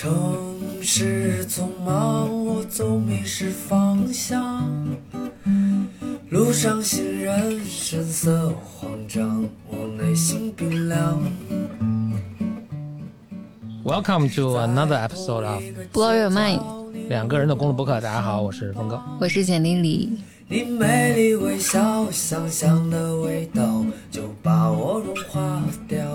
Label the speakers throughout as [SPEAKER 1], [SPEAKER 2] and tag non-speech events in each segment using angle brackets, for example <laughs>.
[SPEAKER 1] 城市匆忙，我总迷失方向。路上行人神色慌张，我内心冰凉。
[SPEAKER 2] Welcome to another episode of
[SPEAKER 3] Blow Your Mind，
[SPEAKER 2] 两个人的公路博客。大家好，我是峰哥。
[SPEAKER 3] 我是简丽丽。
[SPEAKER 1] 你美丽微笑，香香的味道就把我融化掉。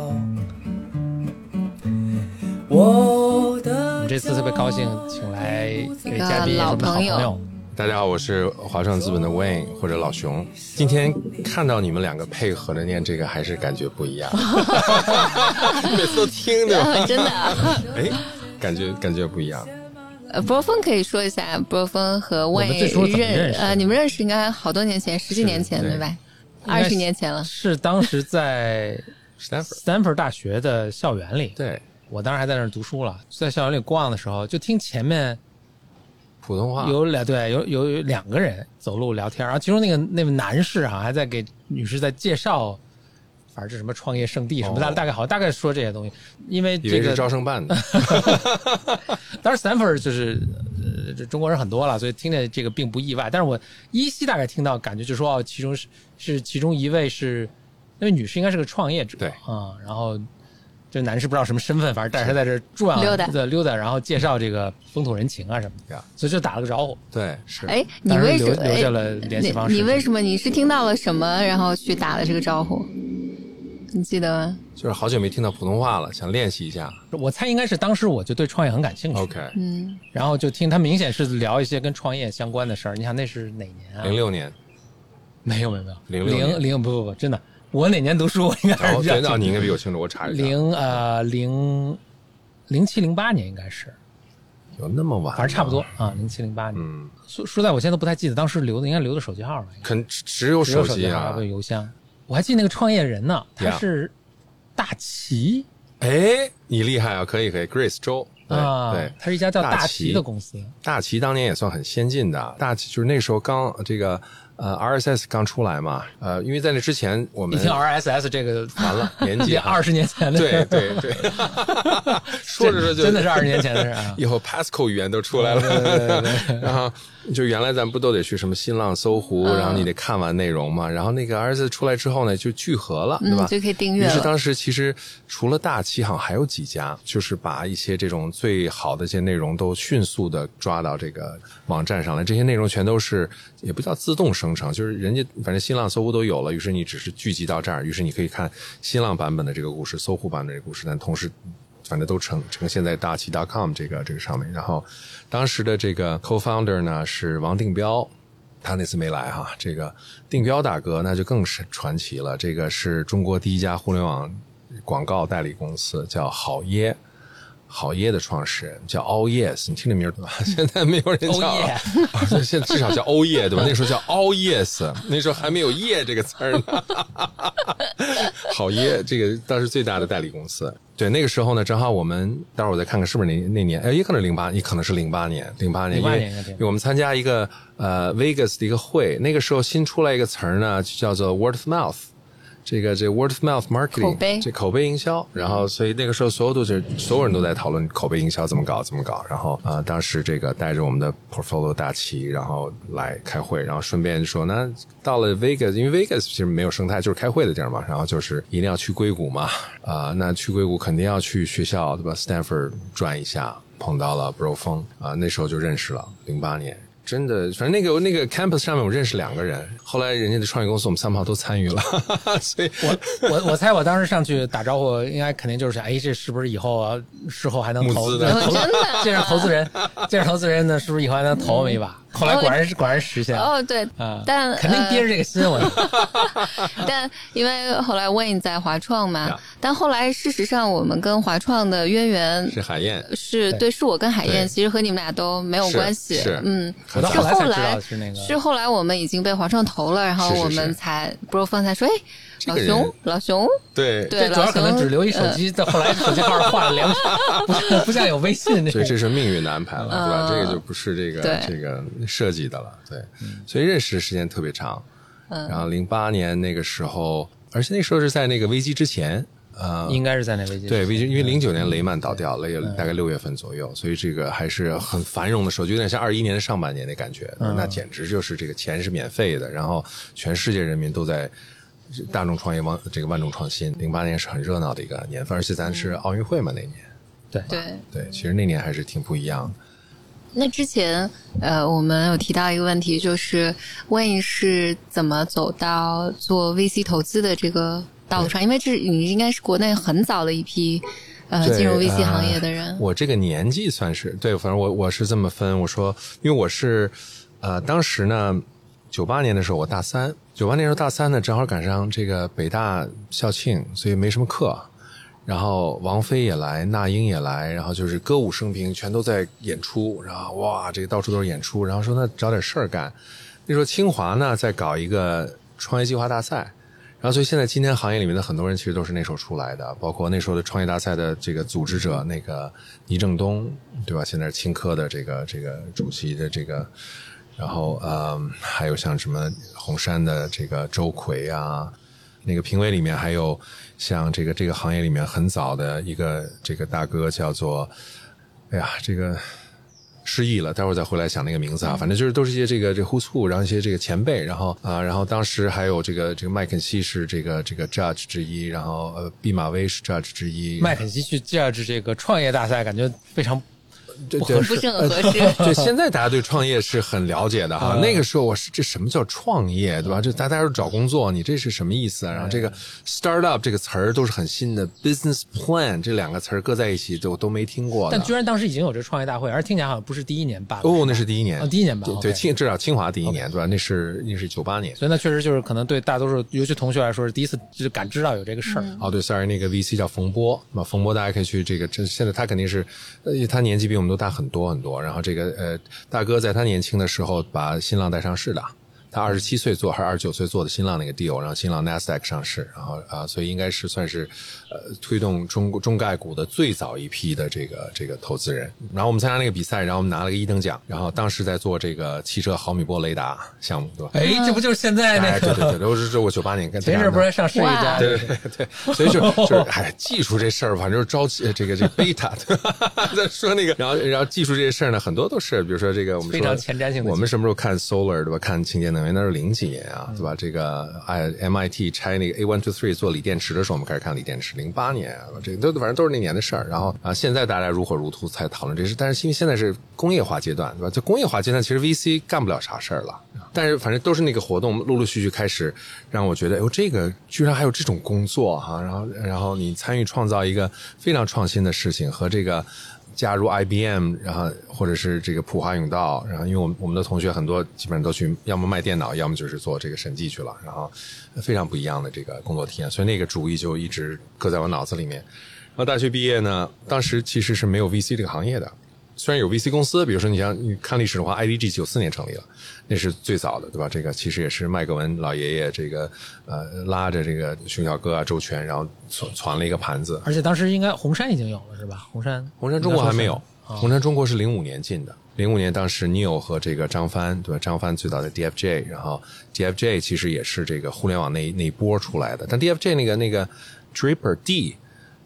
[SPEAKER 1] 我的
[SPEAKER 2] 我们这次特别高兴，请来一位嘉宾，
[SPEAKER 3] 老
[SPEAKER 2] 也是我们的好
[SPEAKER 3] 朋友。
[SPEAKER 4] 大家好，我是华创资本的 Wayne 或者老熊。今天看到你们两个配合着念这个，还是感觉不一样。<laughs> 每次都听着，
[SPEAKER 3] 真的啊，
[SPEAKER 4] 哎，感觉感觉不一样。
[SPEAKER 3] 呃，波峰可以说一下，波峰和魏
[SPEAKER 2] 们最初怎么认
[SPEAKER 3] 呃，你们认识应该好多年前，十几年前
[SPEAKER 4] 对
[SPEAKER 3] 对吧？二十年前了。
[SPEAKER 2] 是当时在 <laughs>
[SPEAKER 4] Stanford
[SPEAKER 2] Stanford 大学的校园里，
[SPEAKER 4] 对
[SPEAKER 2] 我当时还在那儿读书了，在校园里逛的时候，就听前面
[SPEAKER 4] 普通话
[SPEAKER 2] 有两对有有有两个人走路聊天，然后其中那个那位男士哈、还在给女士在介绍，反正是什么创业圣地什么，
[SPEAKER 4] 哦
[SPEAKER 2] 大大概好大概说这些东西，因为这个
[SPEAKER 4] 招生办的。<laughs>
[SPEAKER 2] 当然 Stanford 就是呃这中国人很多了，所以听着这个并不意外。但是我依稀大概听到感觉就说哦，其中是是其中一位是那位女士应该是个创业者，
[SPEAKER 4] 对
[SPEAKER 2] 啊、然后这男士不知道什么身份，反正但是他在这转
[SPEAKER 3] 溜达
[SPEAKER 2] 对溜达，然后介绍这个风土人情啊什么的，所以就打了个招呼。
[SPEAKER 4] 对，是。
[SPEAKER 3] 哎，你为什么哎
[SPEAKER 2] 留留下了联系方式
[SPEAKER 3] 你你为什么你是听到了什么，然后去打了这个招呼？你记得吗？
[SPEAKER 4] 就是好久没听到普通话了，想练习一下。
[SPEAKER 2] 我猜应该是当时我就对创业很感兴趣
[SPEAKER 4] OK，
[SPEAKER 3] 嗯，
[SPEAKER 2] 然后就听他明显是聊一些跟创业相关的事儿。你想那是哪年啊？
[SPEAKER 4] 零六年，
[SPEAKER 2] 没有没有没有
[SPEAKER 4] ，06年
[SPEAKER 2] 零零不不不，真的，我哪年读书我应该是比较清
[SPEAKER 4] 那你应该比我清楚，我查一下。
[SPEAKER 2] 零呃零零七零八年应该是，
[SPEAKER 4] 有那么晚？
[SPEAKER 2] 反正差不多。啊，零七零八年。
[SPEAKER 4] 嗯，
[SPEAKER 2] 说说在我现在都不太记得当时留的，应该留的手机号吧，应该
[SPEAKER 4] 肯只有
[SPEAKER 2] 手
[SPEAKER 4] 手机啊
[SPEAKER 2] 号不。邮箱。我还记得那个创业人呢，他是大旗
[SPEAKER 4] 哎，你厉害啊！可以可以，Grace 周。
[SPEAKER 2] 啊，
[SPEAKER 4] 对，
[SPEAKER 2] 他是一家叫大
[SPEAKER 4] 大旗
[SPEAKER 2] 旗的公司。
[SPEAKER 4] 大旗当年也算很先进的，大旗就是那时候刚这个呃 RSS 刚出来嘛，呃，因为在那之前我们
[SPEAKER 2] 一听 RSS 这个
[SPEAKER 4] 完了 <laughs> 年纪啊
[SPEAKER 2] 二十年前的事
[SPEAKER 4] 对
[SPEAKER 2] 儿，
[SPEAKER 4] 对对，<laughs> 说着说着就
[SPEAKER 2] 真的是二十年前的事儿啊。<laughs>
[SPEAKER 4] 以后 Pascal 语言都出来
[SPEAKER 2] 对对对
[SPEAKER 4] 了，
[SPEAKER 2] 对
[SPEAKER 4] 然后就原来咱们不都得去什么新浪、搜狐，
[SPEAKER 3] 嗯
[SPEAKER 4] 然后你得看完内容嘛，然后那个 RSS 出来之后呢，就聚合了，对吧
[SPEAKER 3] 嗯，？就可以订阅了。
[SPEAKER 4] 于是当时其实除了大旗，好像还有几家，就是把一些这种最好的一些内容都迅速的抓到这个网站上来。这些内容全都是也不叫自动生成，就是人家反正新浪、搜狐都有了，于是你只是聚集到这儿，于是你可以看新浪版本的这个故事、搜狐版本的这故事，但同时。反正都呈呈现在大旗 .com 这个这个上面，然后当时的这个 co-founder 呢是王定彪，他那次没来哈，这个定彪大哥那就更是传奇了。这个是中国第一家互联网广告代理公司，叫好耶。好耶的创始人叫 All Yes，你听这名儿对吧？<laughs> 现在没有人叫
[SPEAKER 2] Oh
[SPEAKER 4] 啊现现在至少叫 Oh Yeah 对吧？那时候叫 All Yes，那时候还没有“业”这个词儿呢。<laughs> 好耶，这个当时最大的代理公司。对，那个时候呢，正好我们待会儿我再看看是不是那那年，哎，也可能零八，也可能是零八年，零八年，因
[SPEAKER 2] 08
[SPEAKER 4] 为因为我们参加一个呃 Vegas 的一个会，那个时候新出来一个词儿呢，就叫做 word of mouth。这个这 word of mouth marketing，
[SPEAKER 3] 口碑。
[SPEAKER 4] 这口碑营销，然后所以那个时候所有都是所有人都在讨论口碑营销怎么搞怎么搞，然后啊、呃当时这个带着我们的 portfolio 大旗，然后来开会，然后顺便说那到了 Vegas，因为 Vegas 其实没有生态，就是开会的地儿嘛，然后就是一定要去硅谷嘛，啊、那去硅谷肯定要去学校对吧？Stanford 转一下，碰到了 Bro 峰啊、那时候就认识了，零八年。真的，反正那个那个 campus 上面我认识两个人，后来人家的创业公司我们三炮都参与了，<laughs> 所以
[SPEAKER 2] 我我我猜我当时上去打招呼，应该肯定就是想，哎，这是不是以后啊事后还能投
[SPEAKER 4] 募资的
[SPEAKER 2] 投
[SPEAKER 3] 真的
[SPEAKER 2] 见着投资人，见着投资人呢，是不是以后还能投我们一把？后来果然是果然实现了
[SPEAKER 3] 哦，对，
[SPEAKER 2] 啊，
[SPEAKER 3] 但
[SPEAKER 2] 肯定憋着这个心，我 <laughs>
[SPEAKER 3] 但因为后来 Wayne 在华创嘛
[SPEAKER 4] 呀，
[SPEAKER 3] 但后来事实上我们跟华创的渊源
[SPEAKER 4] 是海燕，
[SPEAKER 3] 是对，是我跟海燕，其实和你们俩都没有关系。
[SPEAKER 4] 是
[SPEAKER 3] 嗯，是
[SPEAKER 2] 后来是那个
[SPEAKER 3] 是后来我们已经被华创投了，然后
[SPEAKER 4] 是是
[SPEAKER 3] 我们才 Bro 峰才说，哎，老
[SPEAKER 4] 这个人
[SPEAKER 3] 熊，老熊，
[SPEAKER 4] 对
[SPEAKER 3] 对
[SPEAKER 2] 这主要可能只留一手机，在后来手机号换了两，<laughs> 不像不像有微信那
[SPEAKER 4] 所以。这是命运的安排了，对吧？
[SPEAKER 3] 嗯
[SPEAKER 4] 这个就不是这个这个设计的了，对。所以认识的时间特别长，
[SPEAKER 3] 嗯
[SPEAKER 4] 然后零八年那个时候，而且那时候是在那个危机之前，呃，
[SPEAKER 2] 应该是在那危机。
[SPEAKER 4] 对，危机，因为零九年雷曼倒掉，雷大概六月份左右，所以这个还是很繁荣的时候，就有点像二一年的上半年那感觉，那简直就是这个钱是免费的，然后全世界人民都在大众创业万这个万众创新。零八年是很热闹的一个年份，而且咱是奥运会嘛那年，
[SPEAKER 2] 对
[SPEAKER 3] 对。
[SPEAKER 4] 对，其实那年还是挺不一样的。
[SPEAKER 3] 那之前，呃，我们有提到一个问题，就是问是怎么走到做 VC 投资的这个道路上？因为这你应该是国内很早的一批，呃，进入 VC
[SPEAKER 4] 呃
[SPEAKER 3] 行业的人。
[SPEAKER 4] 我这个年纪算是对，反正我我是这么分。我说，因为我是呃，当时呢，九八年的时候我大三，九八年时候大三呢，正好赶上这个北大校庆，所以没什么课。然后王菲也来，那英也来，然后就是歌舞升平，全都在演出。然后哇，这个到处都是演出。然后说那找点事儿干。那时候清华呢在搞一个创业计划大赛，然后所以现在今天行业里面的很多人其实都是那时候出来的，包括那时候的创业大赛的这个组织者那个倪正东，对吧？现在是青科的这个这个主席的这个，然后呃还有像什么红杉的这个周奎啊，那个评委里面还有像这个这个行业里面很早的一个这个大哥叫做，哎呀这个。失忆了，待会儿再回来想那个名字啊。反正就是都是一些这个这个 who's who，然后一些这个前辈，然后啊，然后当时还有这个这个麦肯锡是这个这个 judge 之一，然后呃毕马威是 judge 之一，
[SPEAKER 2] 麦肯锡去 judge 这个创业大赛，感觉非常
[SPEAKER 4] 对对
[SPEAKER 2] 不
[SPEAKER 3] 很合适。
[SPEAKER 4] 对，现在大家对创业是很了解的哈。那个时候我是这什么叫创业，对吧？就大家都找工作，你这是什么意思啊？然后这个 startup 这个词儿都是很新的，business plan 这两个词儿搁在一起都都没听过。
[SPEAKER 2] 但居然当时已经有这创业大会，而听起来好像不是第一年办。
[SPEAKER 4] 哦，那是第一年，
[SPEAKER 2] 哦第一年吧
[SPEAKER 4] 对清至少清华第一年，对吧？那是那是九八年。
[SPEAKER 2] 所以那确实就是可能对大多数，尤其同学来说是第一次就是感知到有这个事儿。
[SPEAKER 4] 哦，对，sorry，那个 VC 叫冯波，那冯波大家可以去这个，这现在他肯定是，呃，他年纪比我都大很多很多。然后这个呃，大哥在他年轻的时候把新浪带上市的，他二十七岁做还是二十九岁做的新浪那个 deal，然后新浪 NASDAQ 上市，然后啊、所以应该是算是呃推动中中概股的最早一批的这个这个投资人。然后我们参加那个比赛，然后我们拿了个一等奖，然后当时在做这个汽车毫米波雷达项目，对吧？
[SPEAKER 2] 哎，这不就是现在那
[SPEAKER 4] 哎，对？对对，都是这我九八年跟
[SPEAKER 2] 前阵儿不是还上市一家？
[SPEAKER 3] 哇
[SPEAKER 4] 对对对，所以就就是哎，技术这事儿，反正就是招呃这个这个贝塔，对吧？在说那个，<laughs> 然后然后技术这些事儿呢，很多都是，比如说这个我们说
[SPEAKER 2] 非常前瞻性的
[SPEAKER 4] 我们什么时候看 solar 对吧？看清洁能源，那是零几年啊，对吧？这个哎 MIT 拆那个 A one two three 做锂电池的时候，我们开始看锂电池，零八年啊，这都反正都是那年的事儿。然后啊，现在大家如火如荼才讨论这事，但是因为现在是工业化阶段，对吧？就工业化阶段，其实 VC 干不了啥事儿了。但是反正都是那个活动，陆陆续续开始让我觉得，哎呦，这个居然还有这种工作哈、然后然后你参与创造一个非常创新的事情，和这个加入 IBM，然后或者是这个普华永道，然后因为我们我们的同学很多基本上都去，要么卖电脑，要么就是做这个审计去了，然后非常不一样的这个工作体验，所以那个主意就一直搁在我脑子里面。然后大学毕业呢，当时其实是没有 VC 这个行业的。虽然有 VC 公司，比如说你像你看历史的话，IDG 九四年成立了，那是最早的，对吧？这个其实也是麦格文老爷爷这个呃拉着这个熊小哥啊周全，然后传传了一个盘子。
[SPEAKER 2] 而且当时应该红杉已经有了是吧？红杉，
[SPEAKER 4] 红杉中国还没有，
[SPEAKER 2] 啊
[SPEAKER 4] 红杉中国是零五年进的。零五年当时 Neil 和这个张帆，对吧？张帆最早在 DFJ，然后 DFJ 其实也是这个互联网那那一波出来的。但 DFJ 那个那个 Draper D，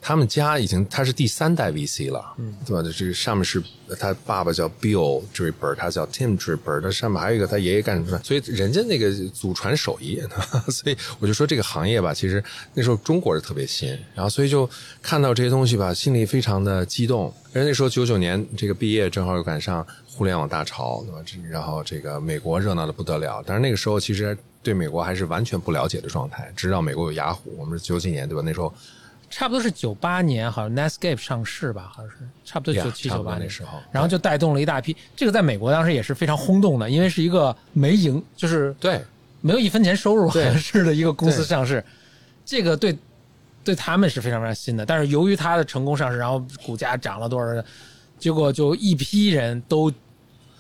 [SPEAKER 4] 他们家已经他是第三代 VC 了，嗯，对吧？这个上面是他爸爸叫 Bill Draper，他叫 Tim Draper，他上面还有一个他爷爷干什么？所以人家那个祖传手艺，<laughs> 所以我就说这个行业吧，其实那时候中国是特别新，然后所以就看到这些东西吧，心里非常的激动。而那时候九九年这个毕业，正好又赶上互联网大潮，对吧？这然后这个美国热闹的不得了，但是那个时候其实对美国还是完全不了解的状态，知道美国有雅虎，我们是九几年，对吧？那时候
[SPEAKER 2] 差不多是九八年，好像 Netscape 上市吧，好像是差不多九七九八年。
[SPEAKER 4] 那时候
[SPEAKER 2] 然后就带动了一大批。这个在美国当时也是非常轰动的，因为是一个没赢，就是
[SPEAKER 4] 对。
[SPEAKER 2] 没有一分钱收入好
[SPEAKER 4] 对
[SPEAKER 2] 像是的一个公司上市，这个对对他们是非常非常新的。但是由于它的成功上市，然后股价涨了多少，结果就一批人都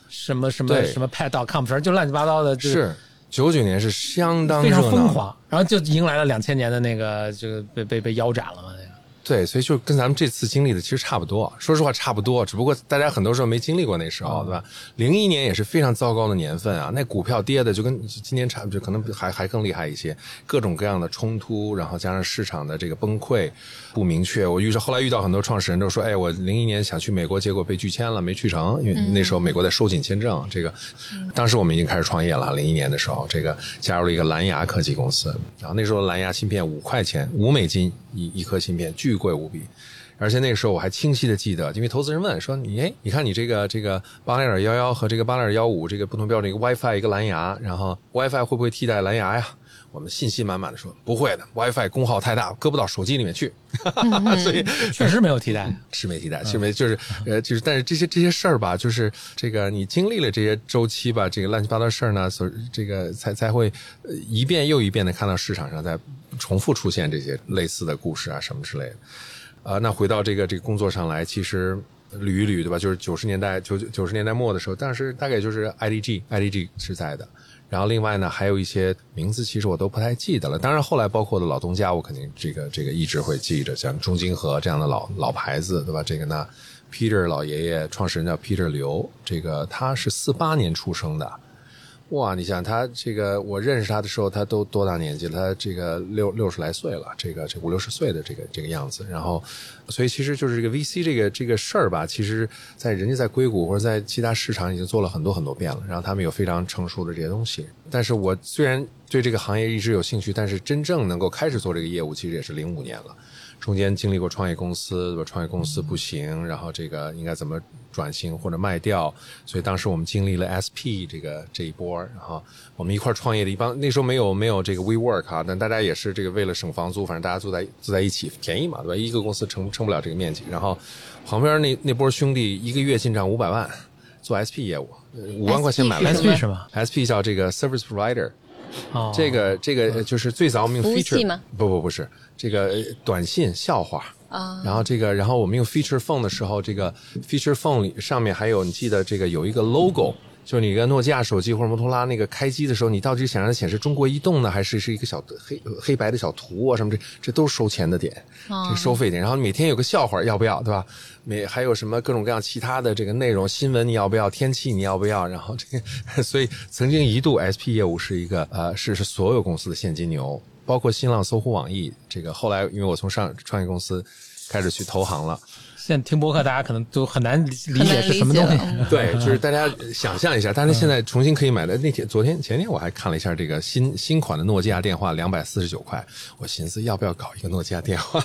[SPEAKER 2] 什么什么什么 pad.com，反正就乱七八糟的，就是
[SPEAKER 4] 九九年是相当
[SPEAKER 2] 非常疯狂，然后就迎来了两千年的那个，就被被被腰斩了嘛那个。
[SPEAKER 4] 对，所以就跟咱们这次经历的其实差不多。说实话，差不多，只不过大家很多时候没经历过那时候，对吧？零一年也是非常糟糕的年份啊，那股票跌的就跟今年差，就可能还还更厉害一些，各种各样的冲突，然后加上市场的这个崩溃不明确。我遇着后来遇到很多创始人都说，哎，我零一年想去美国，结果被拒签了，没去成，因为那时候美国在收紧签证。这个当时我们已经开始创业了，零一年的时候，这个加入了一个蓝牙科技公司，然后那时候蓝牙芯片五块钱，五美金一一颗芯片，巨贵无比。而且那个时候我还清晰的记得，因为投资人问说你哎，你看你这个这个八零点幺幺和这个八零点幺五这个不同标准，一个 WiFi 一个蓝牙，然后 WiFi 会不会替代蓝牙呀？我们信心满满的说不会的，WiFi 功耗太大，搁不到手机里面去，<laughs> 所以 <laughs>
[SPEAKER 2] 确实没有替代。<laughs>
[SPEAKER 4] 是没替代，是没就是呃就是，但是这些这些事儿吧，就是这个你经历了这些周期吧，这个乱七八糟事儿呢，所这个才才会呃一遍又一遍的看到市场上在重复出现这些类似的故事啊什么之类的。啊，那回到这个这个工作上来，其实捋一捋，对吧？就是九十年代九九十年代末的时候，当时大概就是 IDG IDG 是在的，然后另外呢还有一些名字，其实我都不太记得了。当然后来包括的老东家，我肯定这个这个一直会记着，像中金和这样的老老牌子，对吧？这个呢，Peter 老爷爷创始人叫 Peter 刘，这个他是四八年出生的。哇，你想他这个，我认识他的时候，他都多大年纪了？他这个六六十来岁了，这个这五六十岁的这个这个样子。然后，所以其实就是这个 VC 这个这个事儿吧，其实在人家在硅谷或者在其他市场已经做了很多很多遍了。然后他们有非常成熟的这些东西。但是我虽然对这个行业一直有兴趣，但是真正能够开始做这个业务，其实也是零五年了。中间经历过创业公司，对吧？创业公司不行，然后这个应该怎么转型或者卖掉？所以当时我们经历了 SP 这个这一波，然后我们一块创业的一帮，那时候没有没有这个 WeWork 啊，但大家也是这个为了省房租，反正大家住在住在一起便宜嘛，对吧？一个公司撑撑不了这个面积，然后旁边那那波兄弟一个月进账五百万做 SP 业务，五万块钱买了
[SPEAKER 2] SP 是吗
[SPEAKER 4] ？SP 叫这个 Service Provider。
[SPEAKER 2] 哦，
[SPEAKER 4] 这个这个就是最早我们用 feature
[SPEAKER 3] 吗
[SPEAKER 4] 不不不是这个呃短信笑话
[SPEAKER 3] 啊
[SPEAKER 4] 然后这个然后我们用 feature phone 的时候，这个 feature phone 里上面还有你记得这个有一个 logo。就是你一个诺基亚手机或者摩托罗拉那个开机的时候，你到底想让它显示中国移动呢，还是是一个小黑黑白的小图啊什么这这都是收钱的点，这收费点。然后每天有个笑话要不要，对吧？每还有什么各种各样其他的这个内容新闻你要不要？天气你要不要？然后这个，<laughs> 所以曾经一度 SP 业务是一个呃是是所有公司的现金牛，包括新浪、搜狐、网易。这个后来因为我从上创业公司开始去投行了。
[SPEAKER 2] 现在听播客，大家可能都很难理理解是什么东西
[SPEAKER 4] 对，就是大家想象一下，大家现在重新可以买的那天、昨天、前天我还看了一下这个新新款的诺基亚电话，两百四十九块。我寻思要不要搞一个诺基亚电话？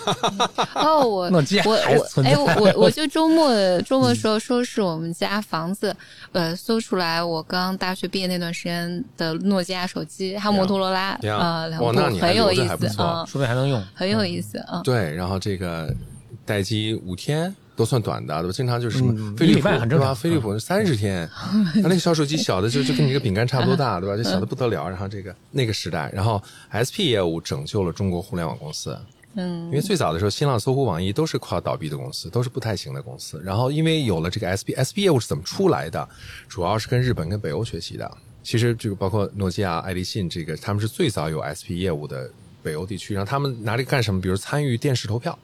[SPEAKER 3] 哦，我 <laughs>
[SPEAKER 2] 诺基亚
[SPEAKER 3] 我我哎，我 <laughs> 我就周末周末的时候收拾我们家房子，呃，搜出来我刚大学毕业那段时间的诺基亚手机，还有摩托罗拉，
[SPEAKER 4] 啊
[SPEAKER 3] 呃，两部
[SPEAKER 4] 哇那你
[SPEAKER 3] 很有意思，
[SPEAKER 2] 说不定还能用。
[SPEAKER 3] 很有意思，嗯。
[SPEAKER 4] 对，然后这个待机五天都算短的，对吧？经常就是什么
[SPEAKER 2] 嗯
[SPEAKER 4] 飞利浦对吧？飞利浦三十天，<laughs> 他那个小手机小的就就跟你一个饼干差不多大，对吧？就小的不得了。然后这个那个时代，然后 SP 业务拯救了中国互联网公司。
[SPEAKER 3] 嗯
[SPEAKER 4] 因为最早的时候，新浪、搜狐、网易都是快要倒闭的公司，都是不太行的公司。然后因为有了这个 SP，SP 业务是怎么出来的？主要是跟日本、跟北欧学习的。其实这个包括诺基亚、爱立信，这个他们是最早有 SP 业务的北欧地区。然后他们拿这个干什么？比如参与电视投票。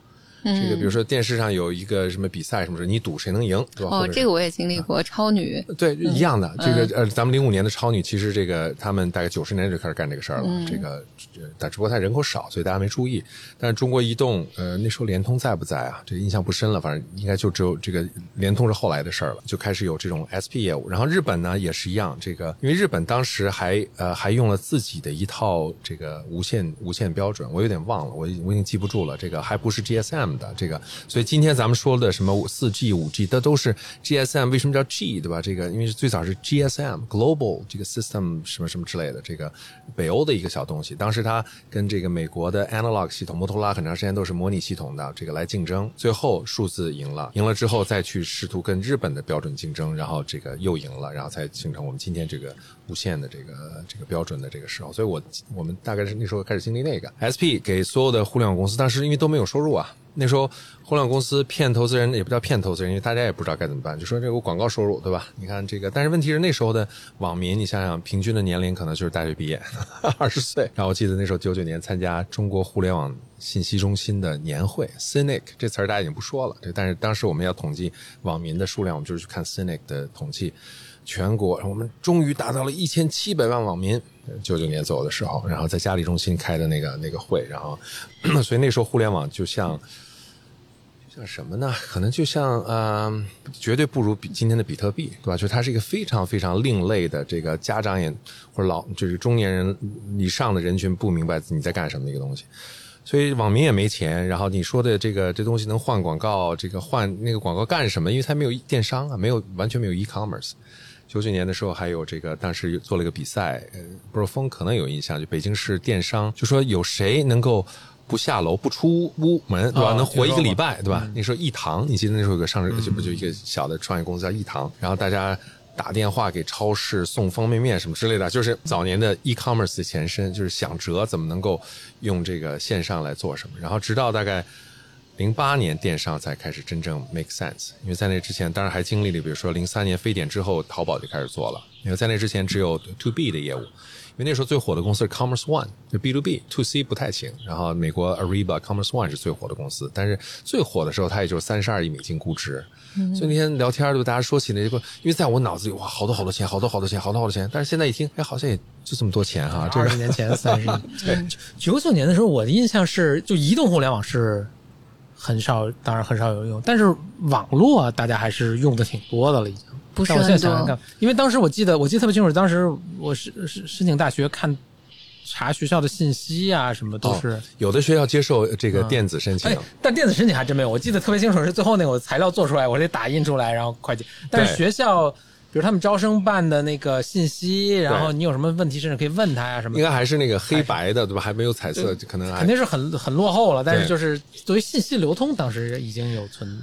[SPEAKER 4] 这个比如说电视上有一个什么比赛什么的，你赌谁能赢，对吧？
[SPEAKER 3] 哦，这个我也经历过，超女，
[SPEAKER 4] 对，一样的。这个呃，咱们零五年的超女，其实这个他们大概九十年代就开始干这个事儿了。这个，呃但只不过它人口少，所以大家没注意。但是中国移动，呃，那时候联通在不在啊？这个印象不深了，反正应该就只有这个联通是后来的事儿了，就开始有这种 SP 业务。然后日本呢也是一样，这个因为日本当时还呃还用了自己的一套这个无线无线标准，我有点忘了，我我已经记不住了。这个还不是 GSM 的这个，所以今天咱们说的什么四 G、五 G，它都是 GSM。为什么叫 G 对吧？这个因为最早是 GSM Global 这个 System 什么什么之类的，这个北欧的一个小东西。当时它跟这个美国的 Analog 系统，摩托拉很长时间都是模拟系统的，这个来竞争。最后数字赢了，赢了之后再去试图跟日本的标准竞争，然后这个又赢了，然后才形成我们今天这个无线的这个这个标准的这个时候。所以我我们大概是那时候开始经历那个 SP 给所有的互联网公司，当时因为都没有收入啊。那时候互联网公司骗投资人，也不叫骗投资人，因为大家也不知道该怎么办，就说这个广告收入，对吧？你看这个，但是问题是那时候的网民，你想想，平均的年龄可能就是大学毕业，二十岁。然后我记得那时候九九年参加中国互联网信息中心的年会，Cynic 这词儿大家已经不说了，这但是当时我们要统计网民的数量，我们就是去看 Cynic 的统计。全国，我们终于达到了一千七百万网民。九九年走的时候，然后在嘉里中心开的那个那个会，然后，<clears throat> 所以那时候互联网就像像什么呢？可能就像呃，绝对不如比今天的比特币，对吧？就它是一个非常非常另类的，这个家长也或者老就是中年人以上的人群不明白你在干什么的一个东西。所以网民也没钱，然后你说的这个这东西能换广告，这个换那个广告干什么？因为它没有电商啊，没有完全没有 e-commerce。九九年的时候，还有这个当时做了一个比赛，呃，不是风可能有印象，就北京市电商，就说有谁能够不下楼不出屋门，对吧？能活一个礼拜，对吧？那时候一堂，你记得那时候有个上市，就不就一个小的创业公司叫一堂，然后大家打电话给超市送方便面什么之类的，就是早年的 e-commerce 的前身，就是想辙怎么能够用这个线上来做什么，然后直到大概。零八年电商才开始真正 make sense，因为在那之前，当然还经历了，比如说零三年非典之后，淘宝就开始做了。因为在那之前只有 to B 的业务，因为那时候最火的公司是 Commerce One，就 B to B，to C 不太行。然后美国 Ariba，Commerce One 是最火的公司，但是最火的时候它也就三十二亿美金估值。所以那天聊天就大家说起那个，因为在我脑子里哇，好多好多钱，好多好多钱，好多好多钱。但是现在一听，哎，好像也就这么多钱哈。
[SPEAKER 2] 二十年前三十亿，对，九九年的时候，我的印象是，就移动互联网是。很少，当然很少有用，但是网络大家还是用的挺多的了，已经。
[SPEAKER 3] 不是
[SPEAKER 2] 很多。因为当时我记得，我记得特别清楚，当时我申申申请大学看查学校的信息啊，什么都是。
[SPEAKER 4] 有的学校接受这个电子申请，
[SPEAKER 2] 但电子申请还真没有。我记得特别清楚，是最后那个材料做出来，我得打印出来，然后快递。但是学校。比如他们招生办的那个信息，然后你有什么问题，甚至可以问他呀什么。
[SPEAKER 4] 应该还是那个黑白的，对吧？还没有彩色，可能
[SPEAKER 2] 肯定是很很落后了。但是就是作为信息流通，当时已经有存。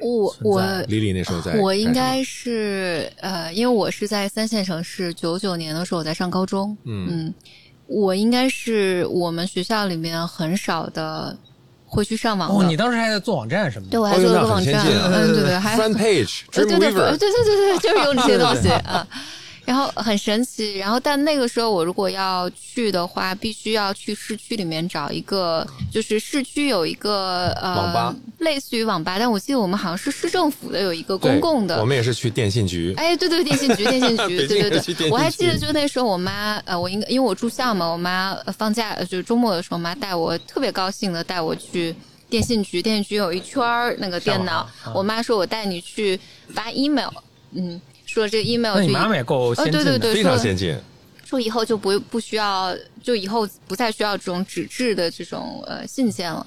[SPEAKER 3] 我我
[SPEAKER 4] 李李那时候在，
[SPEAKER 3] 我应该是呃，因为我是在三线城市，九九年的时候我在上高中，嗯，我应该是我们学校里面很少的。会去上网
[SPEAKER 2] 哦，你当时还在做网站什么的？
[SPEAKER 3] 对，我还做了个网站，嗯，对对，还
[SPEAKER 4] front page，
[SPEAKER 3] 对对对对对对对，就是用这些东西啊。<laughs> 然后很神奇，然后但那个时候我如果要去的话，必须要去市区里面找一个，就是市区有一个呃，
[SPEAKER 4] 网吧，
[SPEAKER 3] 类似于网吧，但我记得我们好像是市政府的有一个公共的，
[SPEAKER 4] 我们也是去电信局。
[SPEAKER 3] 哎，对对，电信局，<laughs> 电信局，对对对，我还记得就那时候我妈呃，我应该因为我住校嘛，我妈放假就是周末的时候，妈带我特别高兴的带我去电信局，电信局有一圈儿那个电脑，我妈说我带你去发 email，嗯。说这 email，
[SPEAKER 2] 你妈妈也够先进的，
[SPEAKER 4] 非常先进。
[SPEAKER 3] 说以后就不不需要，就以后不再需要这种纸质的这种呃信件了。